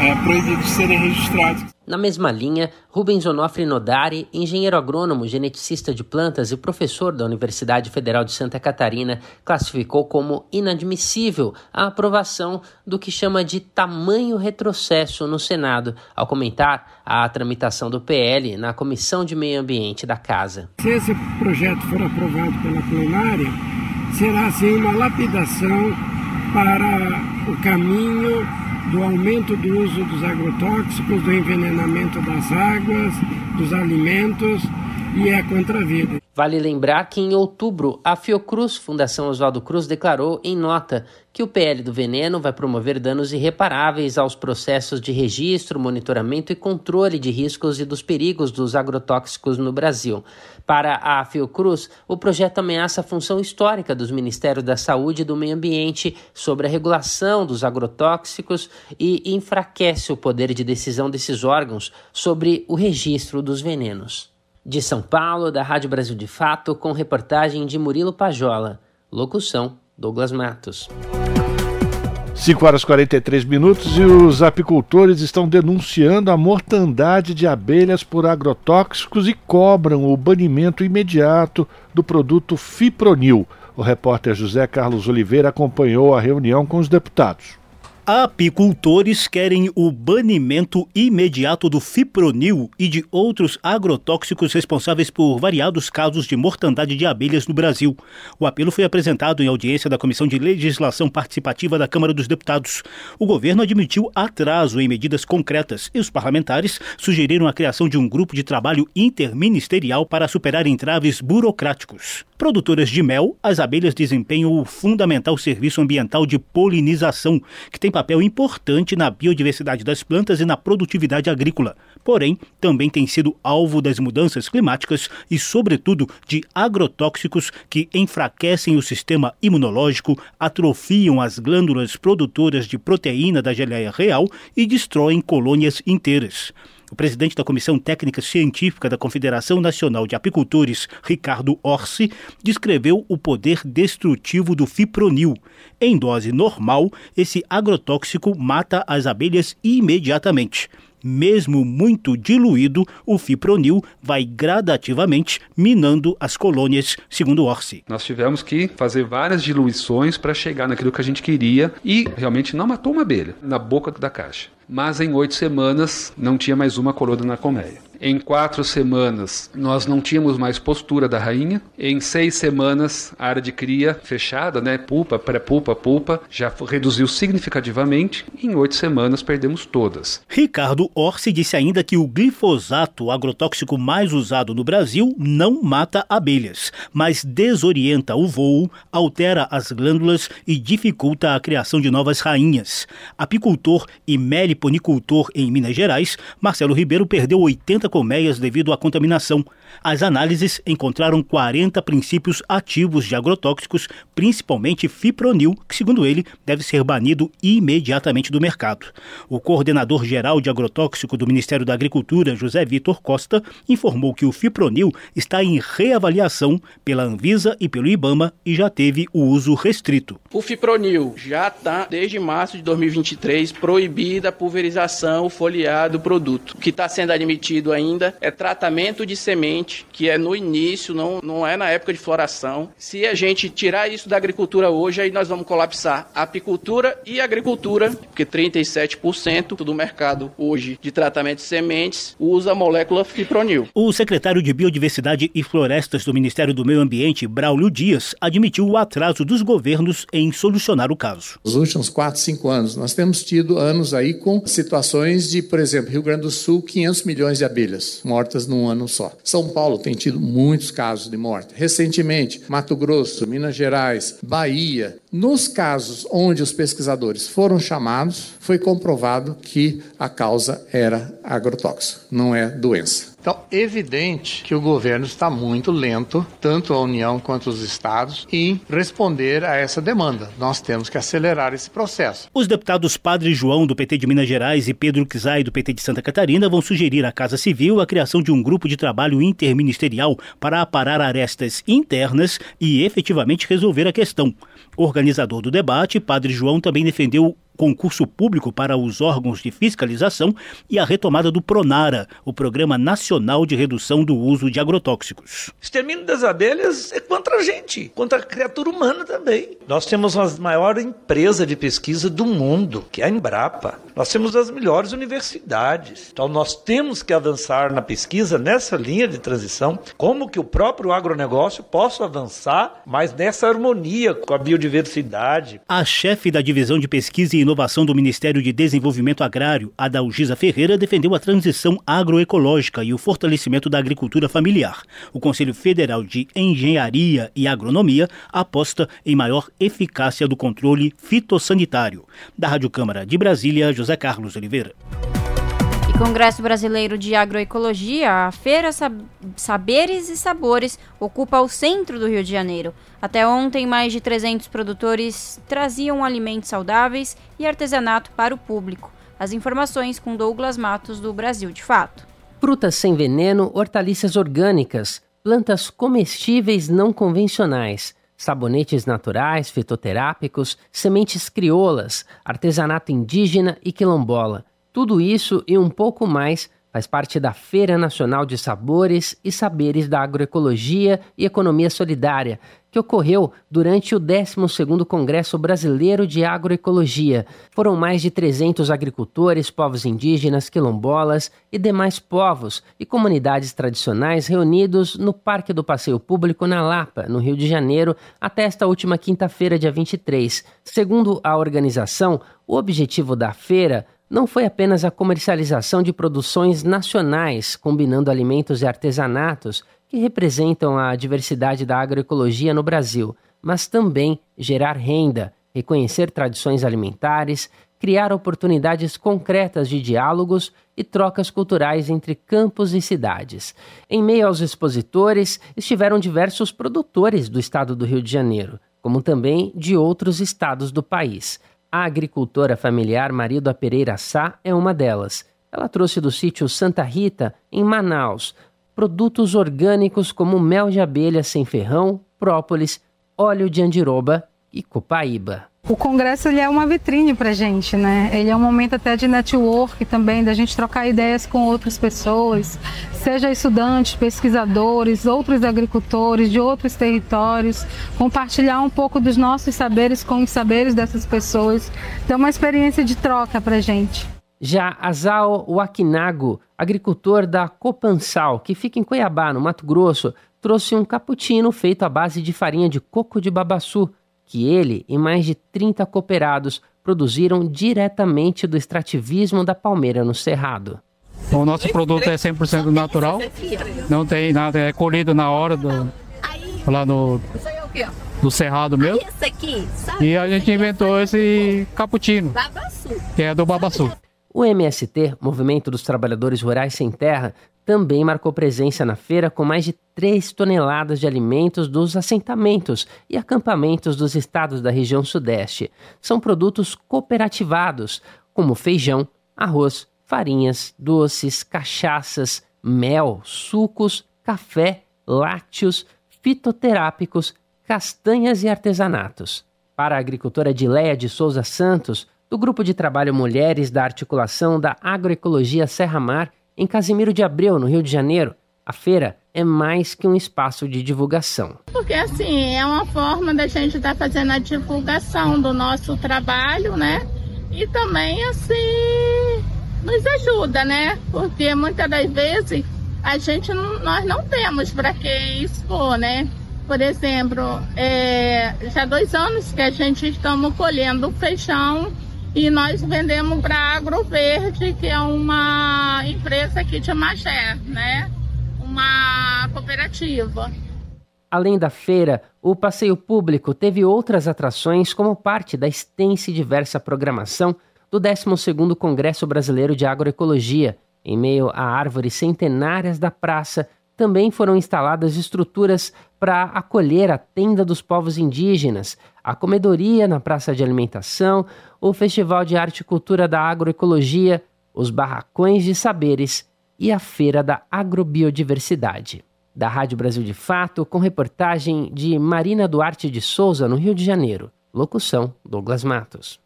é, proibidos de serem registrados.
Na mesma linha, Rubens Onofre Nodari, engenheiro agrônomo, geneticista de plantas e professor da Universidade Federal de Santa Catarina, classificou como inadmissível a aprovação do que chama de tamanho retrocesso no Senado, ao comentar a tramitação do PL na Comissão de Meio Ambiente da Casa.
Se esse projeto for aprovado pela plenária, será assim uma lapidação para o caminho do aumento do uso dos agrotóxicos, do envenenamento das águas, dos alimentos e é contra a vida.
Vale lembrar que em outubro a Fiocruz, Fundação Oswaldo Cruz, declarou em nota que o PL do veneno vai promover danos irreparáveis aos processos de registro, monitoramento e controle de riscos e dos perigos dos agrotóxicos no Brasil. Para a Fiocruz, o projeto ameaça a função histórica dos Ministérios da Saúde e do Meio Ambiente sobre a regulação dos agrotóxicos e enfraquece o poder de decisão desses órgãos sobre o registro dos venenos. De São Paulo, da Rádio Brasil de Fato, com reportagem de Murilo Pajola. Locução: Douglas Matos.
5 horas e 43 minutos e os apicultores estão denunciando a mortandade de abelhas por agrotóxicos e cobram o banimento imediato do produto Fipronil. O repórter José Carlos Oliveira acompanhou a reunião com os deputados.
Apicultores querem o banimento imediato do fipronil e de outros agrotóxicos responsáveis por variados casos de mortandade de abelhas no Brasil. O apelo foi apresentado em audiência da Comissão de Legislação Participativa da Câmara dos Deputados. O governo admitiu atraso em medidas concretas e os parlamentares sugeriram a criação de um grupo de trabalho interministerial para superar entraves burocráticos. Produtoras de mel, as abelhas desempenham o fundamental serviço ambiental de polinização, que tem papel importante na biodiversidade das plantas e na produtividade agrícola. Porém, também tem sido alvo das mudanças climáticas e, sobretudo, de agrotóxicos que enfraquecem o sistema imunológico, atrofiam as glândulas produtoras de proteína da geleia real e destroem colônias inteiras. O presidente da Comissão Técnica Científica da Confederação Nacional de Apicultores, Ricardo Orsi, descreveu o poder destrutivo do fipronil. Em dose normal, esse agrotóxico mata as abelhas imediatamente. Mesmo muito diluído, o fipronil vai gradativamente minando as colônias, segundo Orsi.
Nós tivemos que fazer várias diluições para chegar naquilo que a gente queria e realmente não matou uma abelha na boca da caixa mas em oito semanas não tinha mais uma colônia na colmeia. Em quatro semanas, nós não tínhamos mais postura da rainha. Em seis semanas, a área de cria fechada, né, pulpa, pré-pulpa, pulpa, já reduziu significativamente. Em oito semanas, perdemos todas.
Ricardo Orsi disse ainda que o glifosato, o agrotóxico mais usado no Brasil, não mata abelhas, mas desorienta o voo, altera as glândulas e dificulta a criação de novas rainhas. Apicultor e meliponicultor em Minas Gerais, Marcelo Ribeiro perdeu 80 colmeias devido à contaminação. As análises encontraram 40 princípios ativos de agrotóxicos, principalmente fipronil, que, segundo ele, deve ser banido imediatamente do mercado. O coordenador geral de agrotóxico do Ministério da Agricultura, José Vitor Costa, informou que o fipronil está em reavaliação pela Anvisa e pelo IBAMA e já teve o uso restrito.
O fipronil já está, desde março de 2023, proibida a pulverização, foliar do produto. O que está sendo admitido ainda é tratamento de semente, que é no início, não, não é na época de floração. Se a gente tirar isso da agricultura hoje, aí nós vamos colapsar a apicultura e a agricultura, porque 37% do mercado hoje de tratamento de sementes usa a molécula fipronil.
O secretário de Biodiversidade e Florestas do Ministério do Meio Ambiente, Braulio Dias, admitiu o atraso dos governos em solucionar o caso.
Nos últimos 4, 5 anos, nós temos tido anos aí com situações de, por exemplo, Rio Grande do Sul, 500 milhões de abelhas mortas num ano só. São Paulo tem tido muitos casos de morte. Recentemente, Mato Grosso, Minas Gerais, Bahia. Nos casos onde os pesquisadores foram chamados, foi comprovado que a causa era agrotóxico, não é doença. Então, evidente que o governo está muito lento, tanto a União quanto os estados, em responder a essa demanda. Nós temos que acelerar esse processo.
Os deputados Padre João, do PT de Minas Gerais, e Pedro Kizai, do PT de Santa Catarina, vão sugerir à Casa Civil a criação de um grupo de trabalho interministerial para aparar arestas internas e efetivamente resolver a questão. Organizador do debate, Padre João também defendeu concurso público para os órgãos de fiscalização e a retomada do Pronara, o Programa Nacional de Redução do Uso de Agrotóxicos.
Extermínio das abelhas é contra a gente, contra a criatura humana também. Nós temos a maior empresa de pesquisa do mundo, que é a Embrapa. Nós temos as melhores universidades. Então nós temos que avançar na pesquisa nessa linha de transição, como que o próprio agronegócio possa avançar, mas nessa harmonia com a biodiversidade.
A chefe da divisão de pesquisa e inovação do Ministério de Desenvolvimento Agrário, Adalgisa Ferreira, defendeu a transição agroecológica e o fortalecimento da agricultura familiar. O Conselho Federal de Engenharia e Agronomia aposta em maior eficácia do controle fitossanitário. Da Rádio Câmara de Brasília, José Carlos Oliveira.
Congresso Brasileiro de Agroecologia, a Feira Saberes e Sabores, ocupa o centro do Rio de Janeiro. Até ontem, mais de 300 produtores traziam alimentos saudáveis e artesanato para o público. As informações com Douglas Matos, do Brasil de Fato.
Frutas sem veneno, hortaliças orgânicas, plantas comestíveis não convencionais sabonetes naturais, fitoterápicos, sementes crioulas, artesanato indígena e quilombola. Tudo isso e um pouco mais Faz parte da Feira Nacional de Sabores e Saberes da Agroecologia e Economia Solidária, que ocorreu durante o 12º Congresso Brasileiro de Agroecologia. Foram mais de 300 agricultores, povos indígenas, quilombolas e demais povos e comunidades tradicionais reunidos no Parque do Passeio Público na Lapa, no Rio de Janeiro, até esta última quinta-feira, dia 23. Segundo a organização, o objetivo da feira não foi apenas a comercialização de produções nacionais, combinando alimentos e artesanatos que representam a diversidade da agroecologia no Brasil, mas também gerar renda, reconhecer tradições alimentares, criar oportunidades concretas de diálogos e trocas culturais entre campos e cidades. Em meio aos expositores estiveram diversos produtores do estado do Rio de Janeiro, como também de outros estados do país. A agricultora familiar Marilda Pereira Sá é uma delas. Ela trouxe do sítio Santa Rita, em Manaus, produtos orgânicos como mel de abelha sem ferrão, própolis, óleo de andiroba e copaíba.
O congresso ele é uma vitrine para gente, né? Ele é um momento até de network também, da gente trocar ideias com outras pessoas, seja estudantes, pesquisadores, outros agricultores de outros territórios, compartilhar um pouco dos nossos saberes com os saberes dessas pessoas. Então, é uma experiência de troca para gente.
Já Azao Wakinago, agricultor da Copansal, que fica em Cuiabá, no Mato Grosso, trouxe um cappuccino feito à base de farinha de coco de babaçu que ele e mais de 30 cooperados produziram diretamente do extrativismo da palmeira no Cerrado.
O nosso produto é 100% natural, não tem nada, é colhido na hora do, lá no, do Cerrado mesmo. E a gente inventou esse cappuccino, que é do babaçu.
O MST, Movimento dos Trabalhadores Rurais Sem Terra, também marcou presença na feira com mais de 3 toneladas de alimentos dos assentamentos e acampamentos dos estados da região Sudeste. São produtos cooperativados, como feijão, arroz, farinhas, doces, cachaças, mel, sucos, café, lácteos, fitoterápicos, castanhas e artesanatos. Para a agricultora Edileia de Souza Santos, do Grupo de Trabalho Mulheres da Articulação da Agroecologia Serra Mar, em Casimiro de Abreu, no Rio de Janeiro, a feira é mais que um espaço de divulgação.
Porque assim, é uma forma da gente estar tá fazendo a divulgação do nosso trabalho, né? E também assim nos ajuda, né? Porque muitas das vezes a gente não, nós não temos para que expor, né? Por exemplo, é, já dois anos que a gente estamos colhendo feijão e nós vendemos para a Agroverde, que é uma empresa aqui de Magé, né? Uma cooperativa.
Além da feira, o passeio público teve outras atrações como parte da extensa e diversa programação do 12º Congresso Brasileiro de Agroecologia. Em meio a árvores centenárias da praça, também foram instaladas estruturas para acolher a tenda dos povos indígenas, a comedoria na praça de alimentação, o Festival de Arte e Cultura da Agroecologia, os barracões de saberes e a Feira da Agrobiodiversidade. Da Rádio Brasil de Fato, com reportagem de Marina Duarte de Souza, no Rio de Janeiro. Locução: Douglas Matos.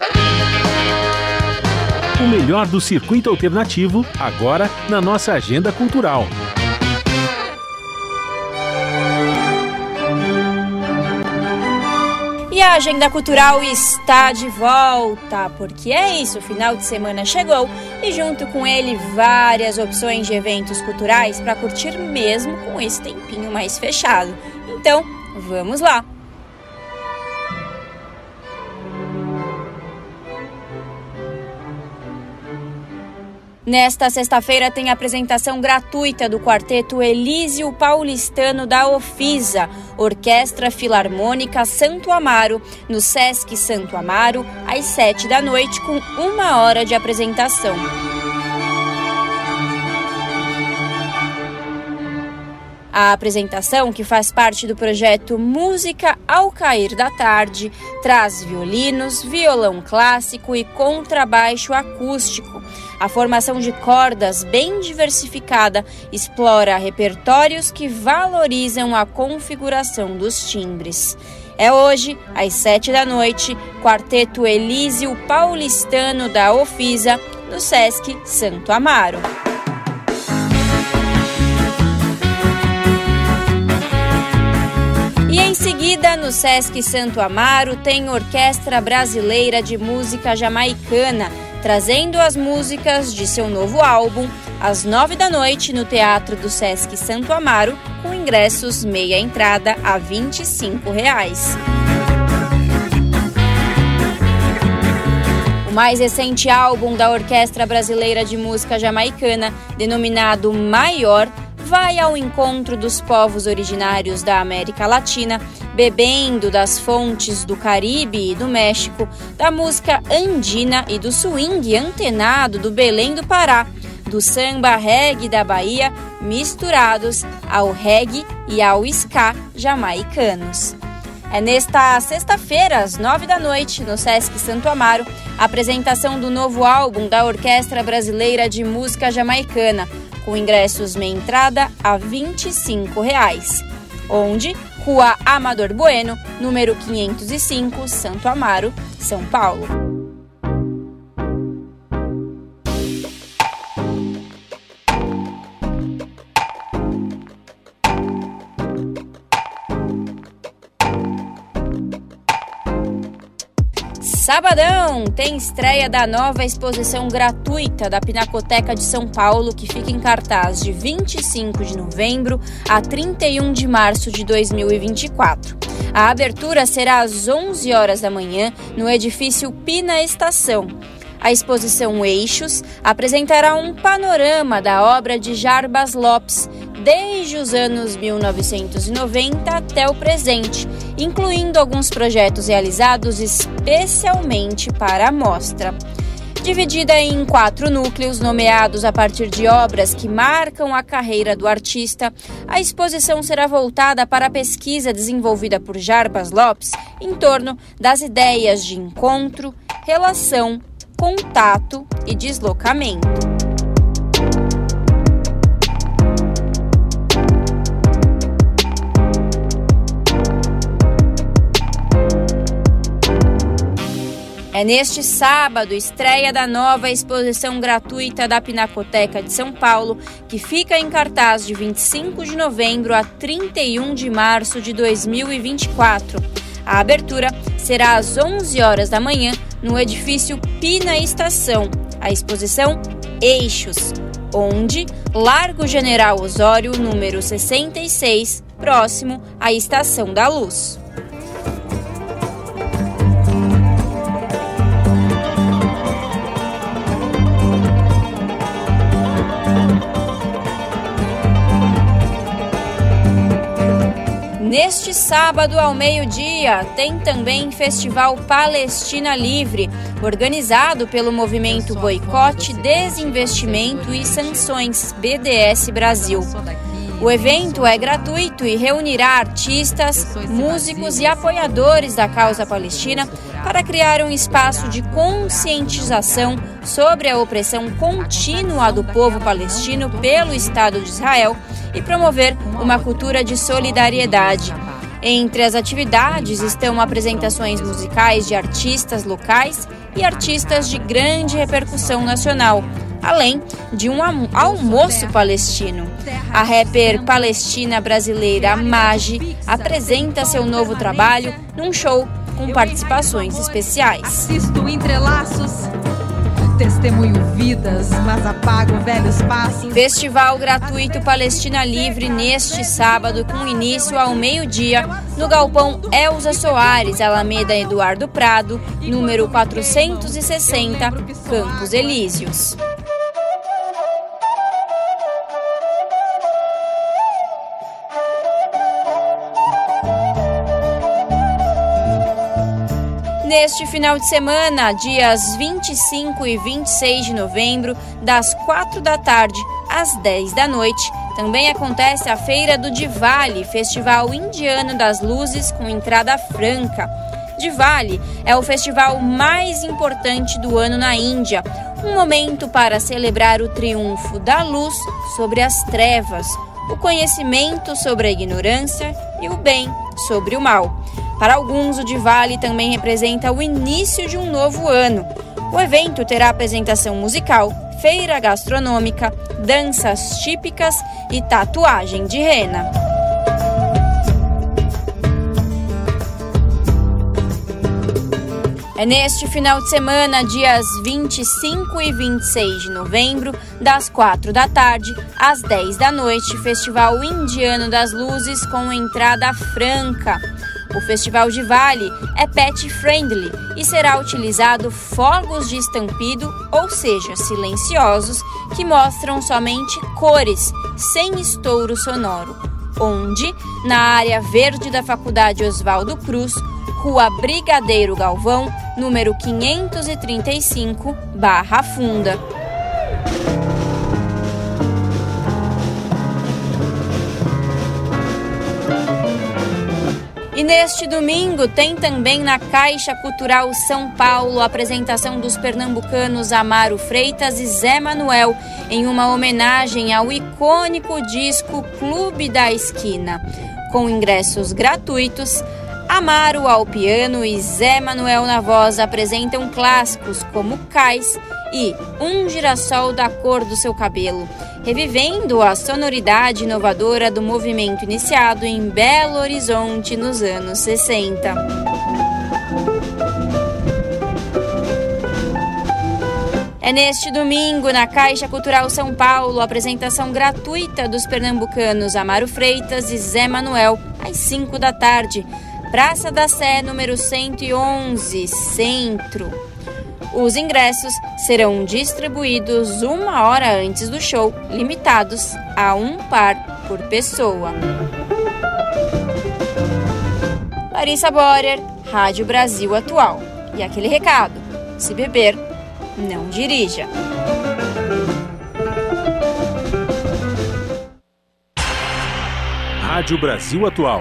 O melhor do circuito alternativo, agora na nossa agenda cultural.
A agenda cultural está de volta, porque é isso, o final de semana chegou e junto com ele várias opções de eventos culturais para curtir mesmo com esse tempinho mais fechado. Então, vamos lá! Nesta sexta-feira tem apresentação gratuita do quarteto Elísio Paulistano da Ofisa, Orquestra Filarmônica Santo Amaro, no Sesc Santo Amaro, às sete da noite, com uma hora de apresentação. A apresentação, que faz parte do projeto Música ao Cair da Tarde, traz violinos, violão clássico e contrabaixo acústico a formação de cordas bem diversificada explora repertórios que valorizam a configuração dos timbres. É hoje, às sete da noite, Quarteto Elísio Paulistano da Ofisa, no Sesc Santo Amaro. No Sesc Santo Amaro tem Orquestra Brasileira de Música Jamaicana, trazendo as músicas de seu novo álbum, às nove da noite, no Teatro do Sesc Santo Amaro, com ingressos meia entrada a 25 reais. O mais recente álbum da Orquestra Brasileira de Música Jamaicana, denominado Maior, vai ao encontro dos povos originários da América Latina, bebendo das fontes do Caribe e do México, da música andina e do swing antenado do Belém do Pará, do samba reggae da Bahia, misturados ao reggae e ao ska jamaicanos. É nesta sexta-feira, às nove da noite, no Sesc Santo Amaro, a apresentação do novo álbum da Orquestra Brasileira de Música Jamaicana, com ingressos meia entrada a 25 reais, onde Rua Amador Bueno, número 505, Santo Amaro, São Paulo. Sabadão tem estreia da nova exposição gratuita da Pinacoteca de São Paulo, que fica em cartaz de 25 de novembro a 31 de março de 2024. A abertura será às 11 horas da manhã no edifício Pina Estação. A exposição Eixos apresentará um panorama da obra de Jarbas Lopes, desde os anos 1990 até o presente, incluindo alguns projetos realizados especialmente para a mostra. Dividida em quatro núcleos nomeados a partir de obras que marcam a carreira do artista, a exposição será voltada para a pesquisa desenvolvida por Jarbas Lopes em torno das ideias de encontro, relação, contato e deslocamento. É neste sábado, estreia da nova exposição gratuita da Pinacoteca de São Paulo, que fica em cartaz de 25 de novembro a 31 de março de 2024. A abertura será às 11 horas da manhã no edifício Pina Estação. A exposição Eixos, onde Largo General Osório, número 66, próximo à Estação da Luz. Neste sábado, ao meio-dia, tem também Festival Palestina Livre, organizado pelo movimento Boicote, Desinvestimento e Sanções BDS Brasil. O evento é gratuito e reunirá artistas, músicos e apoiadores da causa palestina para criar um espaço de conscientização sobre a opressão contínua do povo palestino pelo Estado de Israel e promover uma cultura de solidariedade. Entre as atividades estão apresentações musicais de artistas locais e artistas de grande repercussão nacional, além de um almoço palestino. A rapper palestina brasileira Magi apresenta seu novo trabalho num show com participações especiais.
Assisto entrelaços testemunho vidas, mas apago velhos passos.
Festival gratuito Palestina Livre neste sábado, com início ao meio-dia, no Galpão Elza Soares, Alameda Eduardo Prado, número 460, Campos Elíseos. Neste final de semana, dias 25 e 26 de novembro, das 4 da tarde às 10 da noite, também acontece a Feira do Diwali, Festival Indiano das Luzes com entrada franca. Diwali é o festival mais importante do ano na Índia, um momento para celebrar o triunfo da luz sobre as trevas, o conhecimento sobre a ignorância e o bem sobre o mal. Para alguns, o Diwali também representa o início de um novo ano. O evento terá apresentação musical, feira gastronômica, danças típicas e tatuagem de rena. É neste final de semana, dias 25 e 26 de novembro, das 4 da tarde às 10 da noite, Festival Indiano das Luzes com entrada franca. O Festival de Vale é pet friendly e será utilizado fogos de estampido, ou seja, silenciosos, que mostram somente cores, sem estouro sonoro. Onde, na área verde da Faculdade Oswaldo Cruz, Rua Brigadeiro Galvão, número 535, Barra Funda. Neste domingo tem também na Caixa Cultural São Paulo a apresentação dos pernambucanos Amaro Freitas e Zé Manuel em uma homenagem ao icônico disco Clube da Esquina. Com ingressos gratuitos, Amaro ao piano e Zé Manuel na voz apresentam clássicos como Cais e Um Girassol da Cor do Seu Cabelo, revivendo a sonoridade inovadora do movimento iniciado em Belo Horizonte nos anos 60. É neste domingo, na Caixa Cultural São Paulo, apresentação gratuita dos pernambucanos Amaro Freitas e Zé Manuel, às 5 da tarde. Praça da Sé, número 111, Centro. Os ingressos serão distribuídos uma hora antes do show, limitados a um par por pessoa. Larissa Borer, Rádio Brasil Atual. E aquele recado: se beber, não dirija.
Rádio Brasil Atual.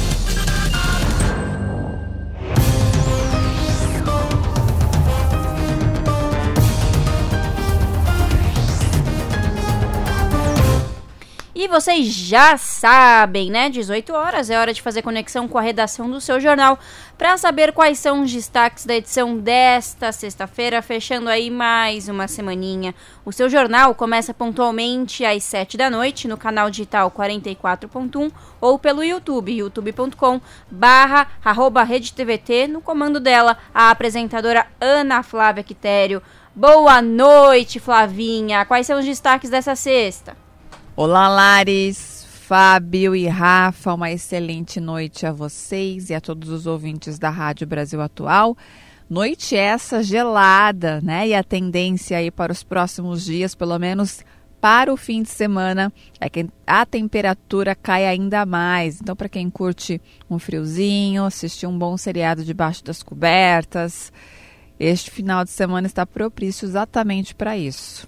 E vocês já sabem, né? 18 horas é hora de fazer conexão com a redação do seu jornal para saber quais são os destaques da edição desta sexta-feira, fechando aí mais uma semaninha. O seu jornal começa pontualmente às 7 da noite no canal digital 44.1 ou pelo YouTube, youtube.com barra arroba TVT, no comando dela, a apresentadora Ana Flávia Quitério. Boa noite, Flavinha. Quais são os destaques dessa sexta?
Olá, Lares, Fábio e Rafa, uma excelente noite a vocês e a todos os ouvintes da Rádio Brasil Atual. Noite essa gelada, né? E a tendência aí para os próximos dias, pelo menos para o fim de semana, é que a temperatura cai ainda mais. Então, para quem curte um friozinho, assistir um bom seriado debaixo das cobertas, este final de semana está propício exatamente para isso.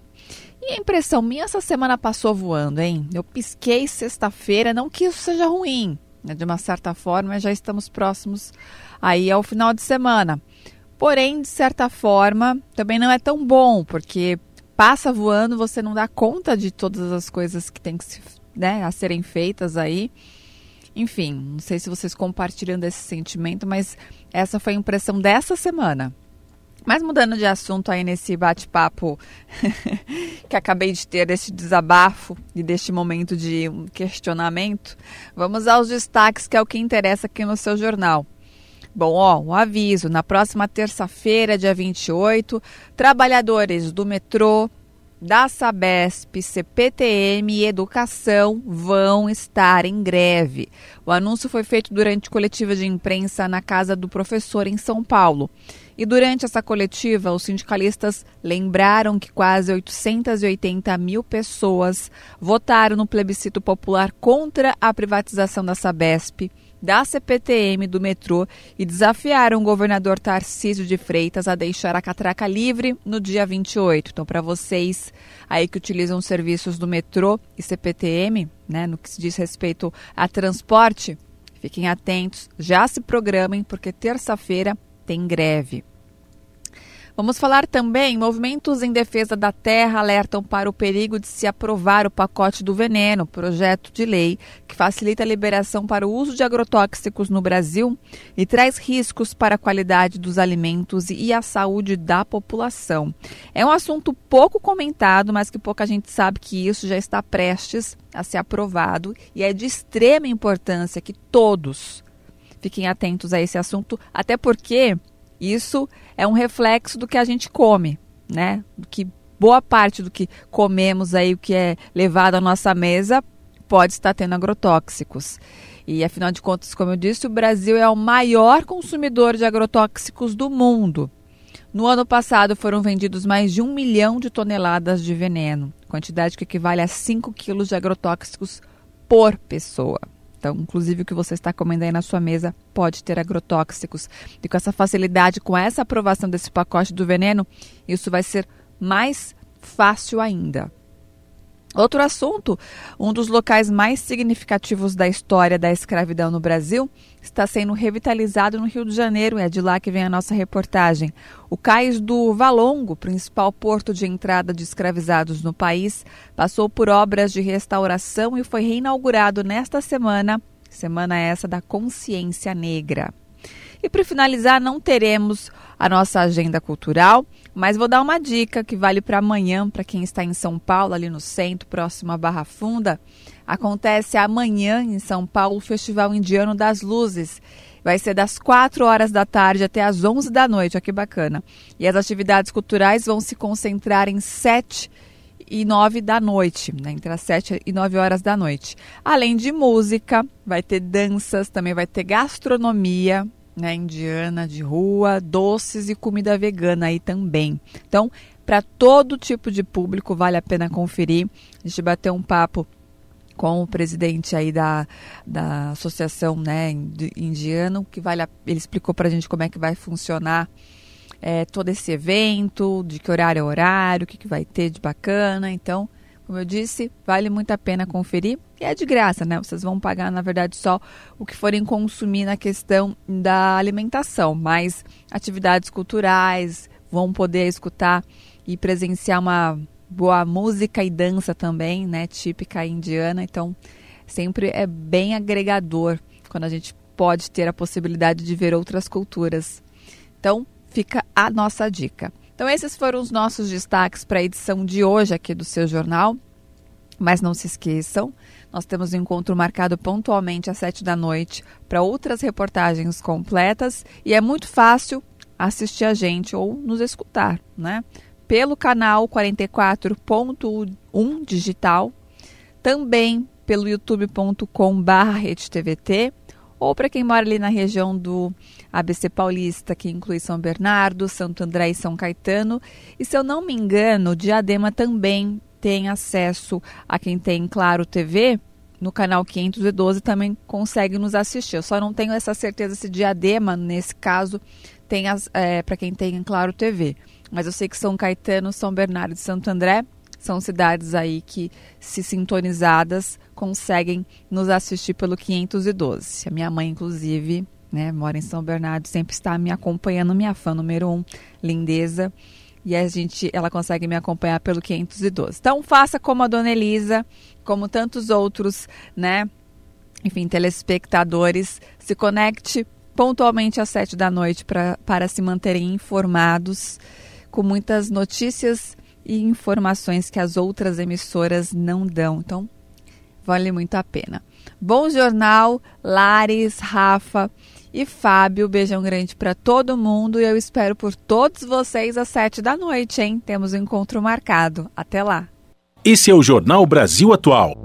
E a impressão minha essa semana passou voando, hein? Eu pisquei sexta-feira, não que isso seja ruim, né? de uma certa forma já estamos próximos aí ao final de semana. Porém, de certa forma, também não é tão bom, porque passa voando, você não dá conta de todas as coisas que tem que se, né, a serem feitas aí. Enfim, não sei se vocês compartilham desse sentimento, mas essa foi a impressão dessa semana. Mas mudando de assunto aí nesse bate-papo que acabei de ter, deste desabafo e deste momento de questionamento, vamos aos destaques que é o que interessa aqui no seu jornal. Bom, ó, um aviso: na próxima terça-feira, dia 28, trabalhadores do metrô, da Sabesp, CPTM e Educação vão estar em greve. O anúncio foi feito durante coletiva de imprensa na casa do professor em São Paulo. E durante essa coletiva, os sindicalistas lembraram que quase 880 mil pessoas votaram no plebiscito popular contra a privatização da Sabesp, da CPTM, do metrô e desafiaram o governador Tarcísio de Freitas a deixar a catraca livre no dia 28. Então, para vocês aí que utilizam os serviços do metrô e CPTM, né, no que se diz respeito a transporte, fiquem atentos, já se programem, porque terça-feira tem greve. Vamos falar também: movimentos em defesa da terra alertam para o perigo de se aprovar o pacote do veneno, projeto de lei que facilita a liberação para o uso de agrotóxicos no Brasil e traz riscos para a qualidade dos alimentos e a saúde da população. É um assunto pouco comentado, mas que pouca gente sabe que isso já está prestes a ser aprovado e é de extrema importância que todos fiquem atentos a esse assunto, até porque isso é um reflexo do que a gente come, né? Que boa parte do que comemos aí, o que é levado à nossa mesa, pode estar tendo agrotóxicos. E afinal de contas, como eu disse, o Brasil é o maior consumidor de agrotóxicos do mundo. No ano passado foram vendidos mais de um milhão de toneladas de veneno, quantidade que equivale a 5 quilos de agrotóxicos por pessoa. Então, inclusive o que você está comendo aí na sua mesa pode ter agrotóxicos. E com essa facilidade, com essa aprovação desse pacote do veneno, isso vai ser mais fácil ainda. Outro assunto, um dos locais mais significativos da história da escravidão no Brasil está sendo revitalizado no Rio de Janeiro. É de lá que vem a nossa reportagem. O cais do Valongo, principal porto de entrada de escravizados no país, passou por obras de restauração e foi reinaugurado nesta semana, semana essa da consciência negra. E para finalizar, não teremos a nossa agenda cultural, mas vou dar uma dica que vale para amanhã, para quem está em São Paulo, ali no centro, próximo à Barra Funda. Acontece amanhã em São Paulo o Festival Indiano das Luzes. Vai ser das 4 horas da tarde até as 11 da noite, olha que bacana. E as atividades culturais vão se concentrar em 7 e 9 da noite, né? entre as 7 e 9 horas da noite. Além de música, vai ter danças, também vai ter gastronomia, né, indiana de rua, doces e comida vegana aí também. Então, para todo tipo de público vale a pena conferir. A gente bateu um papo com o presidente aí da, da associação né, indiano, que vale a, ele explicou para a gente como é que vai funcionar é, todo esse evento, de que horário é horário, o que, que vai ter de bacana. Então, como eu disse, vale muito a pena conferir. E é de graça, né? Vocês vão pagar, na verdade, só o que forem consumir na questão da alimentação. Mas atividades culturais, vão poder escutar e presenciar uma boa música e dança também, né? Típica indiana. Então, sempre é bem agregador quando a gente pode ter a possibilidade de ver outras culturas. Então, fica a nossa dica. Então, esses foram os nossos destaques para a edição de hoje aqui do seu jornal. Mas não se esqueçam, nós temos um encontro marcado pontualmente às sete da noite para outras reportagens completas e é muito fácil assistir a gente ou nos escutar, né? Pelo canal 44.1 digital, também pelo youtube.com/redetvt ou para quem mora ali na região do ABC Paulista, que inclui São Bernardo, Santo André e São Caetano. E se eu não me engano, Diadema também tem acesso a quem tem Claro TV. No canal 512 também consegue nos assistir. Eu só não tenho essa certeza se Diadema, nesse caso, tem é, para quem tem Claro TV. Mas eu sei que São Caetano, São Bernardo e Santo André são cidades aí que, se sintonizadas, conseguem nos assistir pelo 512. A minha mãe, inclusive, né, mora em São Bernardo, sempre está me acompanhando, minha fã número um, lindeza. E a gente, ela consegue me acompanhar pelo 512. Então faça como a Dona Elisa, como tantos outros, né? Enfim, telespectadores, se conecte pontualmente às sete da noite pra, para se manterem informados com muitas notícias e informações que as outras emissoras não dão. Então, vale muito a pena. Bom jornal, Lares, Rafa e Fábio. Beijão grande para todo mundo e eu espero por todos vocês às sete da noite, hein? Temos um encontro marcado. Até lá.
Esse é o Jornal Brasil Atual.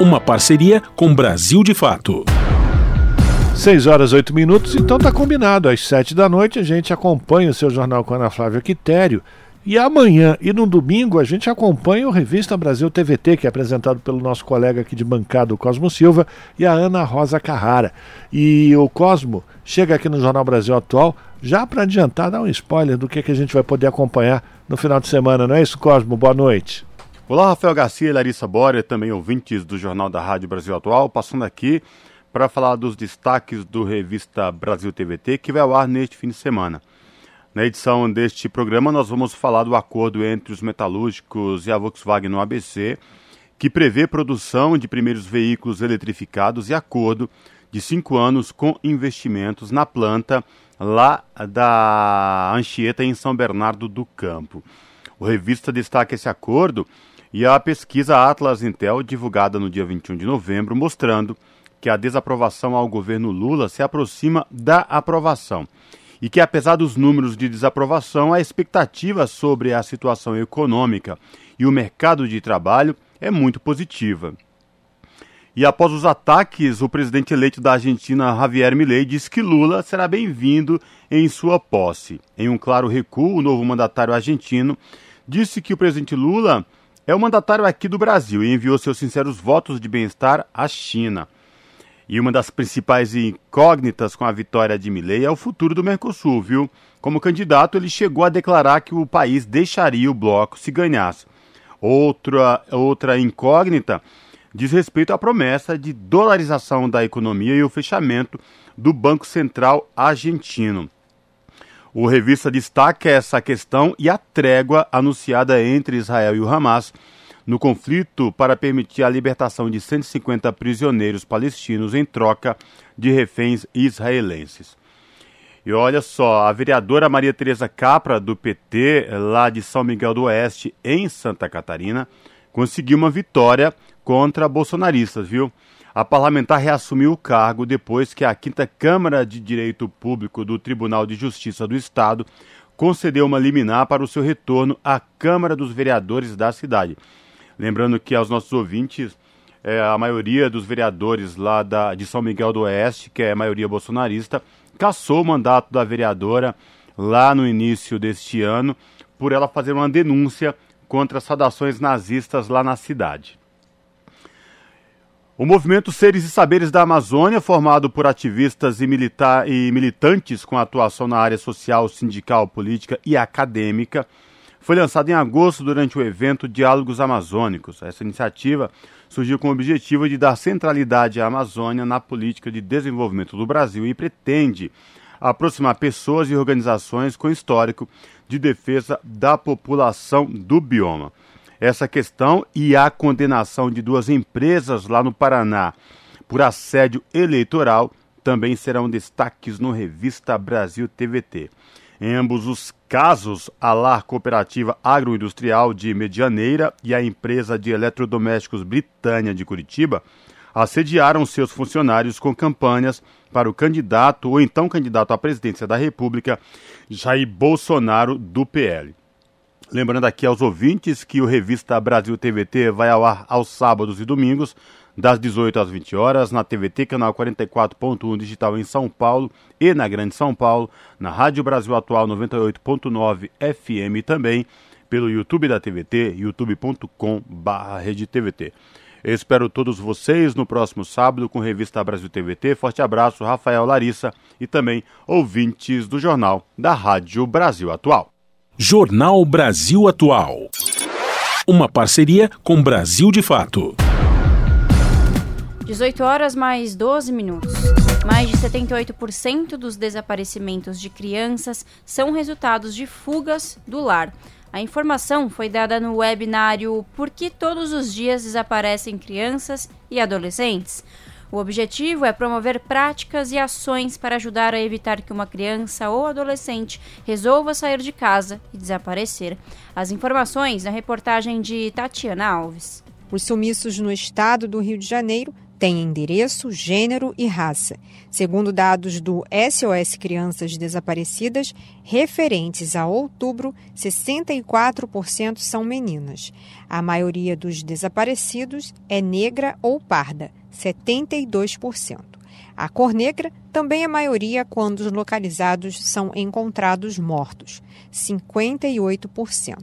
Uma parceria com Brasil de Fato.
6 horas 8 minutos, então tá combinado. Às 7 da noite a gente acompanha o seu jornal com a Ana Flávia Quitério. E amanhã e no domingo a gente acompanha o Revista Brasil TVT, que é apresentado pelo nosso colega aqui de bancada, o Cosmo Silva, e a Ana Rosa Carrara. E o Cosmo chega aqui no Jornal Brasil Atual já para adiantar, dar um spoiler do que, que a gente vai poder acompanhar no final de semana, não é isso, Cosmo? Boa noite.
Olá, Rafael Garcia e Larissa Boria, também ouvintes do Jornal da Rádio Brasil Atual, passando aqui para falar dos destaques do Revista Brasil TVT, que vai ao ar neste fim de semana. Na edição deste programa, nós vamos falar do acordo entre os metalúrgicos e a Volkswagen no ABC, que prevê produção de primeiros veículos eletrificados e acordo de cinco anos com investimentos na planta lá da Anchieta, em São Bernardo do Campo. O revista destaca esse acordo e a pesquisa Atlas Intel, divulgada no dia 21 de novembro, mostrando que a desaprovação ao governo Lula se aproxima da aprovação e que, apesar dos números de desaprovação, a expectativa sobre a situação econômica e o mercado de trabalho é muito positiva. E após os ataques, o presidente eleito da Argentina, Javier Milei, disse que Lula será bem-vindo em sua posse. Em um claro recuo, o novo mandatário argentino disse que o presidente Lula é o mandatário aqui do Brasil e enviou seus sinceros votos de bem-estar à China. E uma das principais incógnitas com a vitória de Milley é o futuro do Mercosul, viu? Como candidato, ele chegou a declarar que o país deixaria o bloco se ganhasse. Outra, outra incógnita diz respeito à promessa de dolarização da economia e o fechamento do Banco Central argentino. O revista destaca essa questão e a trégua anunciada entre Israel e o Hamas no conflito para permitir a libertação de 150 prisioneiros palestinos em troca de reféns israelenses. E olha só, a vereadora Maria Tereza Capra, do PT, lá de São Miguel do Oeste, em Santa Catarina, conseguiu uma vitória contra bolsonaristas, viu? A parlamentar reassumiu o cargo depois que a Quinta Câmara de Direito Público do Tribunal de Justiça do Estado concedeu uma liminar para o seu retorno à Câmara dos Vereadores da cidade. Lembrando que aos nossos ouvintes, é, a maioria dos vereadores lá da, de São Miguel do Oeste, que é a maioria bolsonarista, cassou o mandato da vereadora lá no início deste ano por ela fazer uma denúncia contra as saudações nazistas lá na cidade. O movimento Seres e Saberes da Amazônia, formado por ativistas e, milita e militantes com atuação na área social, sindical, política e acadêmica, foi lançado em agosto durante o evento Diálogos Amazônicos. Essa iniciativa surgiu com o objetivo de dar centralidade à Amazônia na política de desenvolvimento do Brasil e pretende aproximar pessoas e organizações com histórico de defesa da população do bioma. Essa questão e a condenação de duas empresas lá no Paraná por assédio eleitoral também serão destaques no Revista Brasil TVT. Em ambos os casos, a LAR Cooperativa Agroindustrial de Medianeira e a empresa de eletrodomésticos Britânia de Curitiba assediaram seus funcionários com campanhas para o candidato ou então candidato à presidência da República, Jair Bolsonaro, do PL. Lembrando aqui aos ouvintes que o Revista Brasil TVT vai ao ar aos sábados e domingos, das 18 às 20 horas, na TVT, canal 44.1 digital em São Paulo e na Grande São Paulo, na Rádio Brasil Atual 98.9 FM também, pelo YouTube da TVT, youtube.com/redetvt. espero todos vocês no próximo sábado com Revista Brasil TVT. Forte abraço, Rafael Larissa e também ouvintes do Jornal da Rádio Brasil Atual.
Jornal Brasil Atual. Uma parceria com Brasil de Fato.
18 horas mais 12 minutos. Mais de 78% dos desaparecimentos de crianças são resultados de fugas do lar. A informação foi dada no webinário Por que todos os dias desaparecem crianças e adolescentes? O objetivo é promover práticas e ações para ajudar a evitar que uma criança ou adolescente resolva sair de casa e desaparecer. As informações na reportagem de Tatiana Alves.
Os sumiços no estado do Rio de Janeiro têm endereço, gênero e raça. Segundo dados do SOS Crianças Desaparecidas, referentes a outubro, 64% são meninas. A maioria dos desaparecidos é negra ou parda, 72%. A cor negra também é maioria quando os localizados são encontrados mortos, 58%.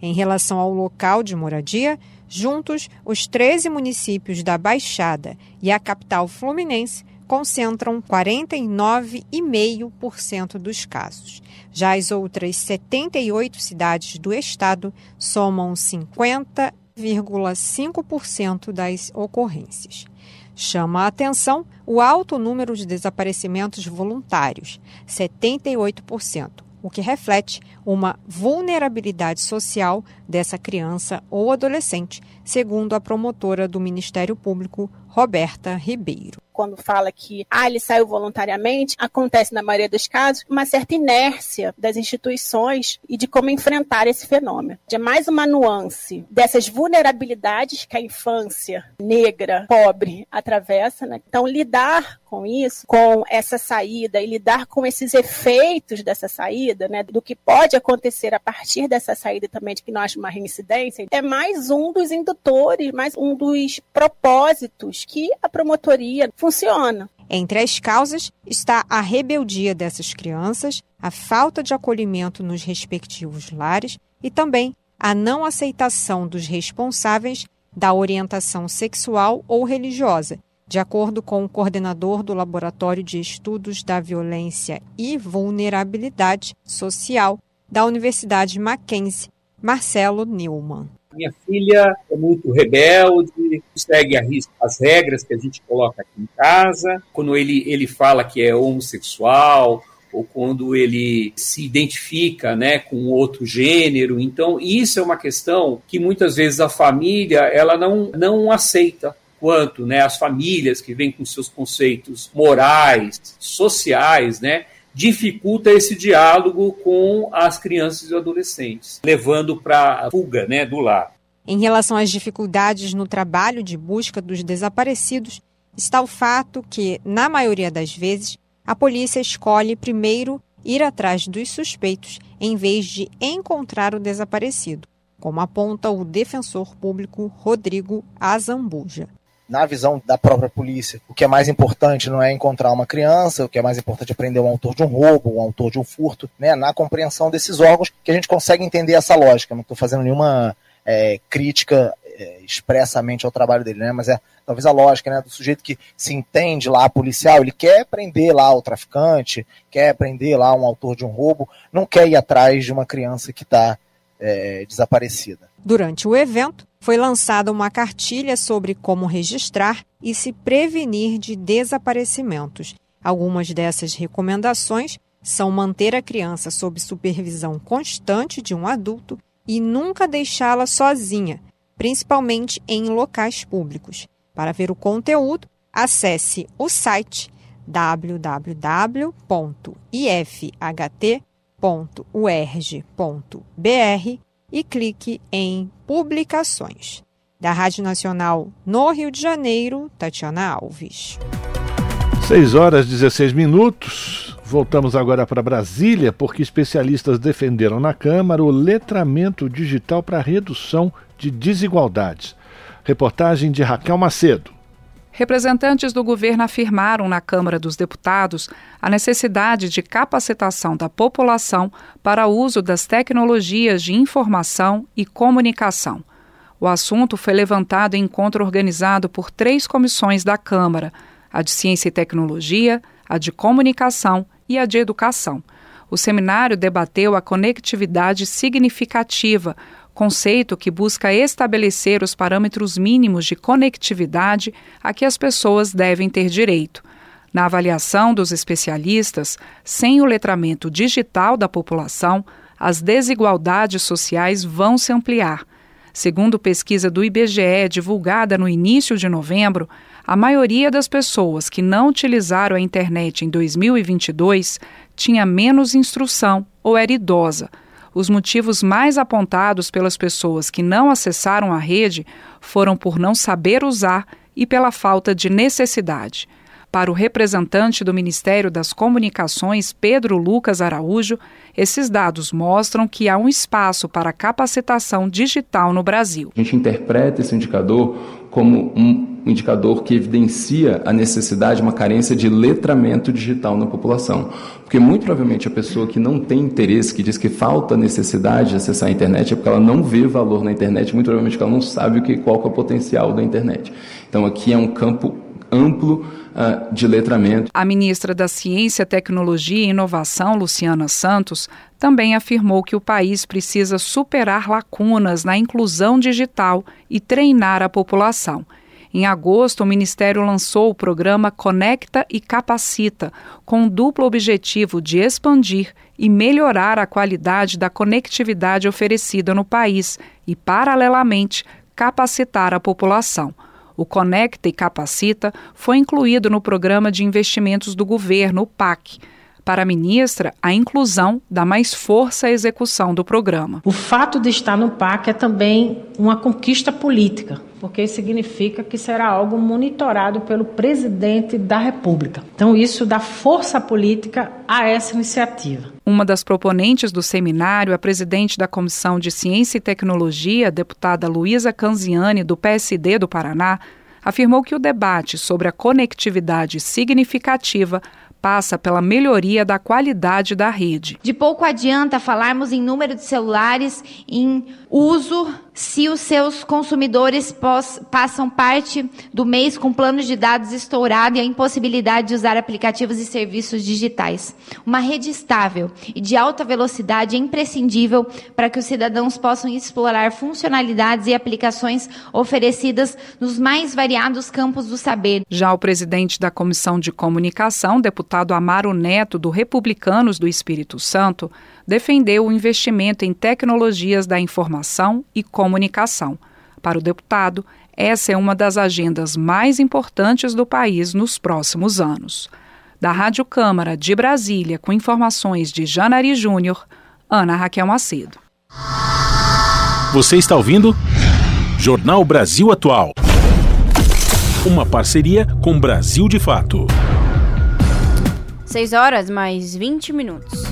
Em relação ao local de moradia, juntos, os 13 municípios da Baixada e a capital fluminense concentram 49,5% dos casos. Já as outras 78 cidades do estado somam 50,5% das ocorrências. Chama a atenção o alto número de desaparecimentos voluntários, 78%, o que reflete uma vulnerabilidade social dessa criança ou adolescente, segundo a promotora do Ministério Público, Roberta Ribeiro
quando fala que ah, ele saiu voluntariamente, acontece na maioria dos casos uma certa inércia das instituições e de como enfrentar esse fenômeno. É mais uma nuance dessas vulnerabilidades que a infância negra, pobre, atravessa. Né? Então, lidar com isso, com essa saída e lidar com esses efeitos dessa saída, né, do que pode acontecer a partir dessa saída também de que nós uma reincidência, é mais um dos indutores, mais um dos propósitos que a promotoria funciona.
Entre as causas está a rebeldia dessas crianças, a falta de acolhimento nos respectivos lares e também a não aceitação dos responsáveis da orientação sexual ou religiosa, de acordo com o coordenador do Laboratório de Estudos da Violência e Vulnerabilidade Social da Universidade Mackenzie, Marcelo Neumann.
Minha filha é muito rebelde, segue as regras que a gente coloca aqui em casa. Quando ele, ele fala que é homossexual, ou quando ele se identifica né, com outro gênero. Então, isso é uma questão que muitas vezes a família ela não, não aceita quanto né, as famílias que vêm com seus conceitos morais, sociais, né, dificulta esse diálogo com as crianças e adolescentes, levando para a fuga né, do lar.
Em relação às dificuldades no trabalho de busca dos desaparecidos, está o fato que, na maioria das vezes, a polícia escolhe primeiro ir atrás dos suspeitos em vez de encontrar o desaparecido, como aponta o defensor público Rodrigo Azambuja
na visão da própria polícia, o que é mais importante não é encontrar uma criança, o que é mais importante é prender um autor de um roubo, um autor de um furto, né? Na compreensão desses órgãos que a gente consegue entender essa lógica. Não estou fazendo nenhuma é, crítica é, expressamente ao trabalho dele, né? Mas é talvez a lógica, né? Do sujeito que se entende lá policial, ele quer prender lá o traficante, quer prender lá um autor de um roubo, não quer ir atrás de uma criança que está é, desaparecida.
Durante o evento, foi lançada uma cartilha sobre como registrar e se prevenir de desaparecimentos. Algumas dessas recomendações são manter a criança sob supervisão constante de um adulto e nunca deixá-la sozinha, principalmente em locais públicos. Para ver o conteúdo, acesse o site www.ifht.urg.br e clique em Publicações. Da Rádio Nacional no Rio de Janeiro, Tatiana Alves.
6 horas 16 minutos. Voltamos agora para Brasília, porque especialistas defenderam na Câmara o letramento digital para redução de desigualdades. Reportagem de Raquel Macedo.
Representantes do governo afirmaram na Câmara dos Deputados a necessidade de capacitação da população para o uso das tecnologias de informação e comunicação. O assunto foi levantado em encontro organizado por três comissões da Câmara: a de Ciência e Tecnologia, a de Comunicação e a de Educação. O seminário debateu a conectividade significativa, conceito que busca estabelecer os parâmetros mínimos de conectividade a que as pessoas devem ter direito. Na avaliação dos especialistas, sem o letramento digital da população, as desigualdades sociais vão se ampliar. Segundo pesquisa do IBGE divulgada no início de novembro, a maioria das pessoas que não utilizaram a internet em 2022 tinha menos instrução ou era idosa os motivos mais apontados pelas pessoas que não acessaram a rede foram por não saber usar e pela falta de necessidade. Para o representante do Ministério das Comunicações, Pedro Lucas Araújo, esses dados mostram que há um espaço para capacitação digital no Brasil.
A gente interpreta esse indicador como um indicador que evidencia a necessidade, uma carência de letramento digital na população. Porque muito provavelmente a pessoa que não tem interesse, que diz que falta necessidade de acessar a internet, é porque ela não vê valor na internet, muito provavelmente ela não sabe o que, qual que é o potencial da internet. Então aqui é um campo amplo uh, de letramento.
A ministra da Ciência, Tecnologia e Inovação, Luciana Santos, também afirmou que o país precisa superar lacunas na inclusão digital e treinar a população. Em agosto, o Ministério lançou o programa Conecta e Capacita, com o duplo objetivo de expandir e melhorar a qualidade da conectividade oferecida no país e, paralelamente, capacitar a população. O Conecta e Capacita foi incluído no Programa de Investimentos do Governo, o PAC. Para a ministra, a inclusão dá mais força à execução do programa.
O fato de estar no PAC é também uma conquista política, porque significa que será algo monitorado pelo presidente da República. Então, isso dá força política a essa iniciativa.
Uma das proponentes do seminário, a presidente da Comissão de Ciência e Tecnologia, deputada Luísa Canziani, do PSD do Paraná, afirmou que o debate sobre a conectividade significativa passa pela melhoria da qualidade da rede.
De pouco adianta falarmos em número de celulares em uso se os seus consumidores passam parte do mês com planos de dados estourado e a impossibilidade de usar aplicativos e serviços digitais. Uma rede estável e de alta velocidade é imprescindível para que os cidadãos possam explorar funcionalidades e aplicações oferecidas nos mais variados campos do saber.
Já o presidente da Comissão de Comunicação, deputado Amaro Neto, do Republicanos do Espírito Santo, defendeu o investimento em tecnologias da informação e comunicação. Para o deputado, essa é uma das agendas mais importantes do país nos próximos anos. Da Rádio Câmara de Brasília, com informações de Janari Júnior, Ana Raquel Macedo.
Você está ouvindo? Jornal Brasil Atual. Uma parceria com Brasil de Fato.
6 horas mais 20 minutos.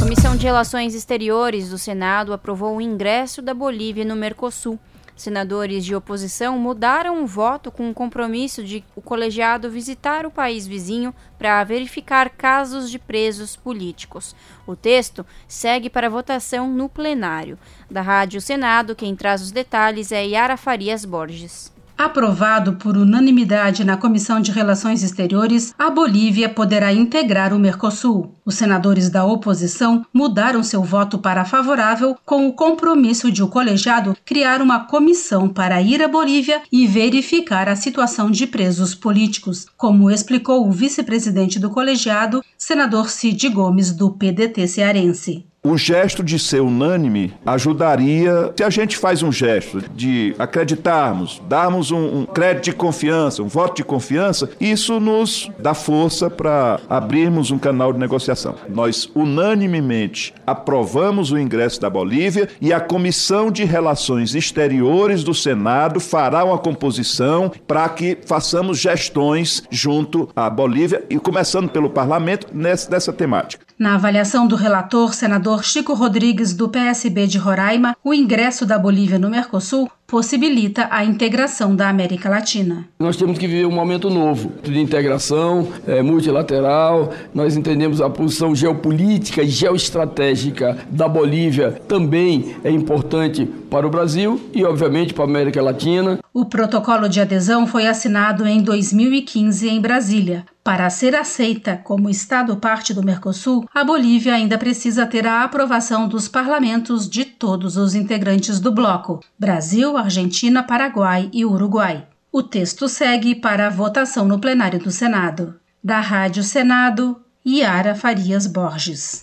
Comissão de Relações Exteriores do Senado aprovou o ingresso da Bolívia no Mercosul. Senadores de oposição mudaram o voto com o compromisso de o colegiado visitar o país vizinho para verificar casos de presos políticos. O texto segue para votação no plenário. Da Rádio Senado, quem traz os detalhes é Yara Farias Borges.
Aprovado por unanimidade na Comissão de Relações Exteriores, a Bolívia poderá integrar o Mercosul. Os senadores da oposição mudaram seu voto para favorável com o compromisso de o colegiado criar uma comissão para ir à Bolívia e verificar a situação de presos políticos, como explicou o vice-presidente do colegiado, senador Cid Gomes, do PDT cearense.
O gesto de ser unânime ajudaria, se a gente faz um gesto de acreditarmos, darmos um, um crédito de confiança, um voto de confiança, isso nos dá força para abrirmos um canal de negociação. Nós unanimemente aprovamos o ingresso da Bolívia e a Comissão de Relações Exteriores do Senado fará uma composição para que façamos gestões junto à Bolívia e começando pelo parlamento nessa, nessa temática.
Na avaliação do relator, senador Chico Rodrigues, do PSB de Roraima, o ingresso da Bolívia no Mercosul possibilita a integração da América Latina.
Nós temos que viver um momento novo de integração é, multilateral. Nós entendemos a posição geopolítica e geoestratégica da Bolívia também é importante para o Brasil e, obviamente, para a América Latina.
O protocolo de adesão foi assinado em 2015 em Brasília. Para ser aceita como Estado parte do Mercosul, a Bolívia ainda precisa ter a aprovação dos parlamentos de todos os integrantes do bloco: Brasil, Argentina, Paraguai e Uruguai. O texto segue para a votação no plenário do Senado. Da Rádio Senado, Yara Farias Borges.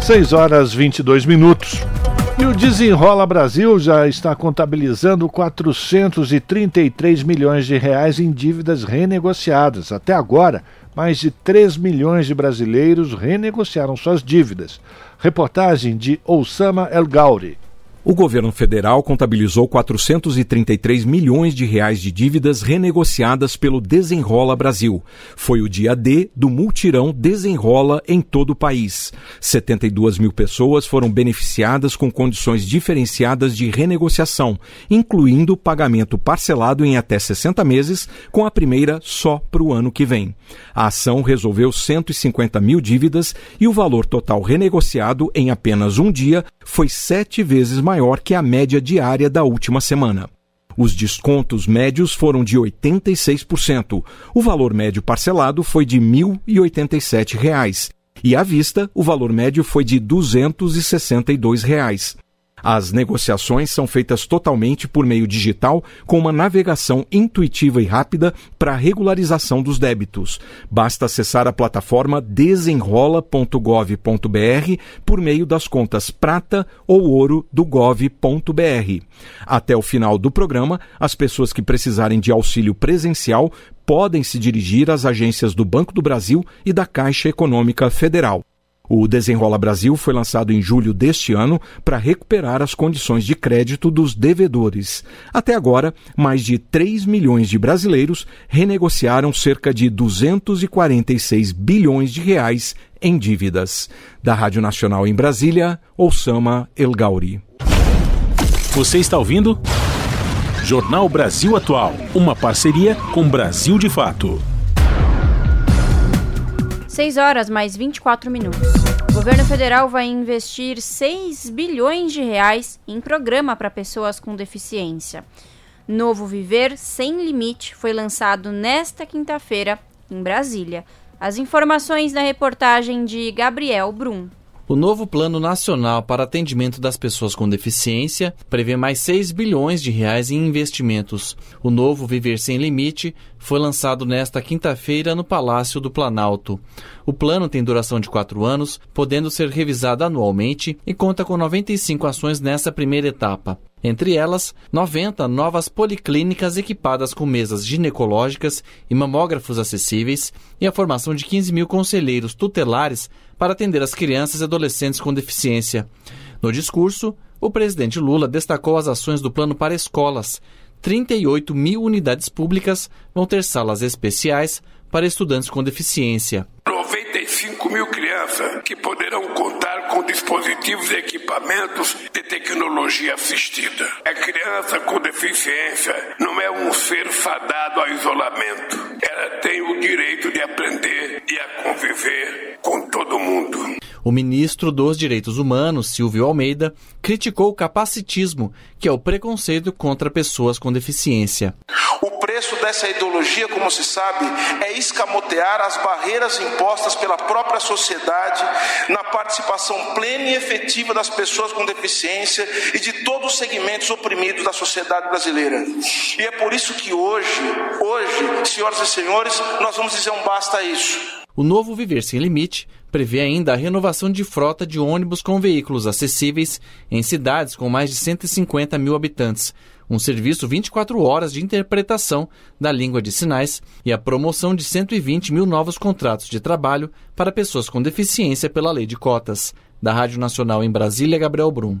6 horas 22 minutos. O Desenrola Brasil já está contabilizando 433 milhões de reais em dívidas renegociadas. Até agora, mais de 3 milhões de brasileiros renegociaram suas dívidas. Reportagem de Oussama El Gauri.
O governo federal contabilizou 433 milhões de reais de dívidas renegociadas pelo Desenrola Brasil. Foi o dia D do multirão Desenrola em todo o país. 72 mil pessoas foram beneficiadas com condições diferenciadas de renegociação, incluindo pagamento parcelado em até 60 meses, com a primeira só para o ano que vem. A ação resolveu 150 mil dívidas e o valor total renegociado em apenas um dia foi sete vezes maior maior que a média diária da última semana. Os descontos médios foram de 86%. O valor médio parcelado foi de 1.087 reais, e à vista o valor médio foi de 262 reais. As negociações são feitas totalmente por meio digital, com uma navegação intuitiva e rápida para a regularização dos débitos. Basta acessar a plataforma desenrola.gov.br por meio das contas prata ou ouro do gov.br. Até o final do programa, as pessoas que precisarem de auxílio presencial podem se dirigir às agências do Banco do Brasil e da Caixa Econômica Federal. O Desenrola Brasil foi lançado em julho deste ano para recuperar as condições de crédito dos devedores. Até agora, mais de 3 milhões de brasileiros renegociaram cerca de 246 bilhões de reais em dívidas. Da Rádio Nacional em Brasília, Osama El Gauri.
Você está ouvindo? Jornal Brasil Atual, uma parceria com Brasil de Fato.
6 horas mais 24 minutos. O governo federal vai investir 6 bilhões de reais em programa para pessoas com deficiência. Novo Viver Sem Limite foi lançado nesta quinta-feira em Brasília. As informações na reportagem de Gabriel Brum.
O novo Plano Nacional para Atendimento das Pessoas com Deficiência prevê mais 6 bilhões de reais em investimentos. O novo Viver Sem Limite foi lançado nesta quinta-feira no Palácio do Planalto. O plano tem duração de quatro anos, podendo ser revisado anualmente e conta com 95 ações nessa primeira etapa. Entre elas, 90 novas policlínicas equipadas com mesas ginecológicas e mamógrafos acessíveis e a formação de 15 mil conselheiros tutelares para atender as crianças e adolescentes com deficiência. No discurso, o presidente Lula destacou as ações do plano para escolas. 38 mil unidades públicas vão ter salas especiais para estudantes com deficiência.
95 mil crianças que poderão contar com dispositivos e equipamentos de tecnologia assistida. A criança com deficiência não é um ser fadado ao isolamento. Ela tem o direito de aprender e a conviver com todo mundo.
O ministro dos Direitos Humanos, Silvio Almeida, criticou o capacitismo, que é o preconceito contra pessoas com deficiência.
O preço dessa ideologia, como se sabe, é escamotear as barreiras impostas pela própria sociedade na participação plena e efetiva das pessoas com deficiência e de todos os segmentos oprimidos da sociedade brasileira. E é por isso que hoje, hoje, senhoras e senhores, nós vamos dizer um basta a isso.
O novo Viver Sem Limite prevê ainda a renovação de frota de ônibus com veículos acessíveis em cidades com mais de 150 mil habitantes, um serviço 24 horas de interpretação da língua de sinais e a promoção de 120 mil novos contratos de trabalho para pessoas com deficiência pela lei de cotas. Da Rádio Nacional em Brasília, Gabriel Brum.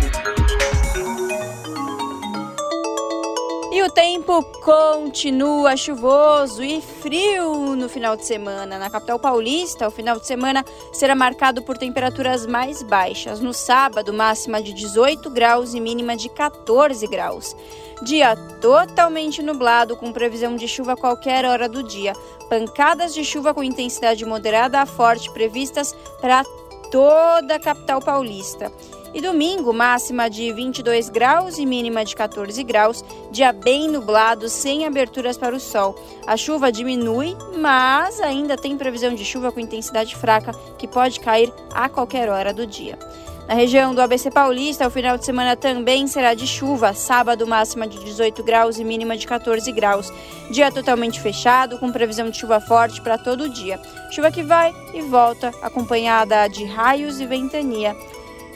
E o tempo continua chuvoso e frio no final de semana. Na capital paulista, o final de semana será marcado por temperaturas mais baixas. No sábado, máxima de 18 graus e mínima de 14 graus. Dia totalmente nublado, com previsão de chuva a qualquer hora do dia. Pancadas de chuva com intensidade moderada a forte previstas para toda a capital paulista. E domingo, máxima de 22 graus e mínima de 14 graus, dia bem nublado, sem aberturas para o sol. A chuva diminui, mas ainda tem previsão de chuva com intensidade fraca, que pode cair a qualquer hora do dia. Na região do ABC Paulista, o final de semana também será de chuva, sábado máxima de 18 graus e mínima de 14 graus. Dia totalmente fechado, com previsão de chuva forte para todo o dia. Chuva que vai e volta, acompanhada de raios e ventania.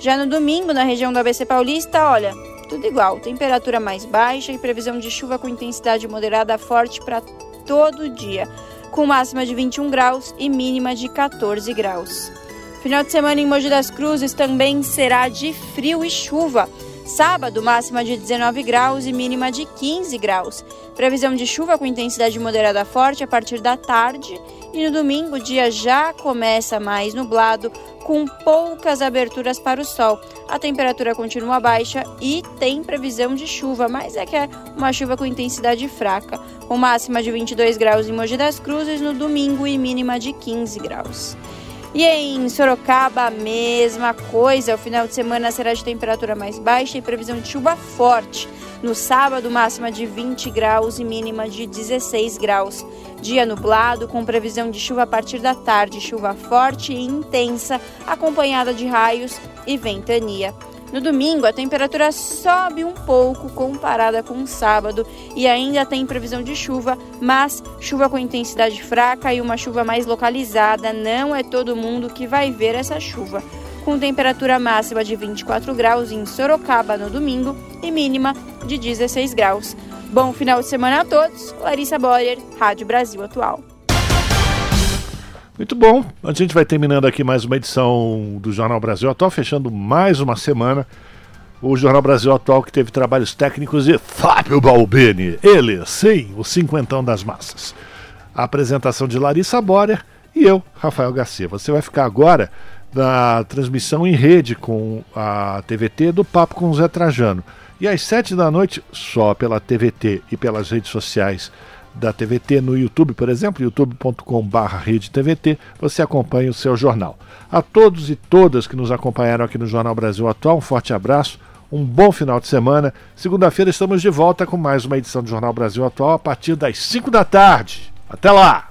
Já no domingo, na região do ABC Paulista, olha, tudo igual, temperatura mais baixa e previsão de chuva com intensidade moderada forte para todo dia, com máxima de 21 graus e mínima de 14 graus. Final de semana em Mogi das Cruzes também será de frio e chuva. Sábado, máxima de 19 graus e mínima de 15 graus. Previsão de chuva com intensidade moderada forte a partir da tarde. E no domingo, o dia já começa mais nublado, com poucas aberturas para o sol. A temperatura continua baixa e tem previsão de chuva, mas é que é uma chuva com intensidade fraca, com máxima de 22 graus em Mogi das Cruzes no domingo e mínima de 15 graus. E em Sorocaba, a mesma coisa. O final de semana será de temperatura mais baixa e previsão de chuva forte. No sábado, máxima de 20 graus e mínima de 16 graus. Dia nublado, com previsão de chuva a partir da tarde, chuva forte e intensa, acompanhada de raios e ventania. No domingo, a temperatura sobe um pouco comparada com o sábado e ainda tem previsão de chuva, mas chuva com intensidade fraca e uma chuva mais localizada. Não é todo mundo que vai ver essa chuva. Com temperatura máxima de 24 graus em Sorocaba no domingo e mínima de 16 graus. Bom final de semana a todos. Larissa Boyer, Rádio Brasil Atual.
Muito bom. A gente vai terminando aqui mais uma edição do Jornal Brasil Atual, fechando mais uma semana. O Jornal Brasil Atual que teve trabalhos técnicos de Fábio Balbini. Ele, sim, o cinquentão das massas. A apresentação de Larissa Borer e eu, Rafael Garcia. Você vai ficar agora na transmissão em rede com a TVT do Papo com o Zé Trajano. E às sete da noite, só pela TVT e pelas redes sociais da TVT no YouTube, por exemplo, youtube.com.br TVT, você acompanha o seu jornal. A todos e todas que nos acompanharam aqui no Jornal Brasil Atual, um forte abraço, um bom final de semana. Segunda-feira estamos de volta com mais uma edição do Jornal Brasil Atual a partir das 5 da tarde. Até lá!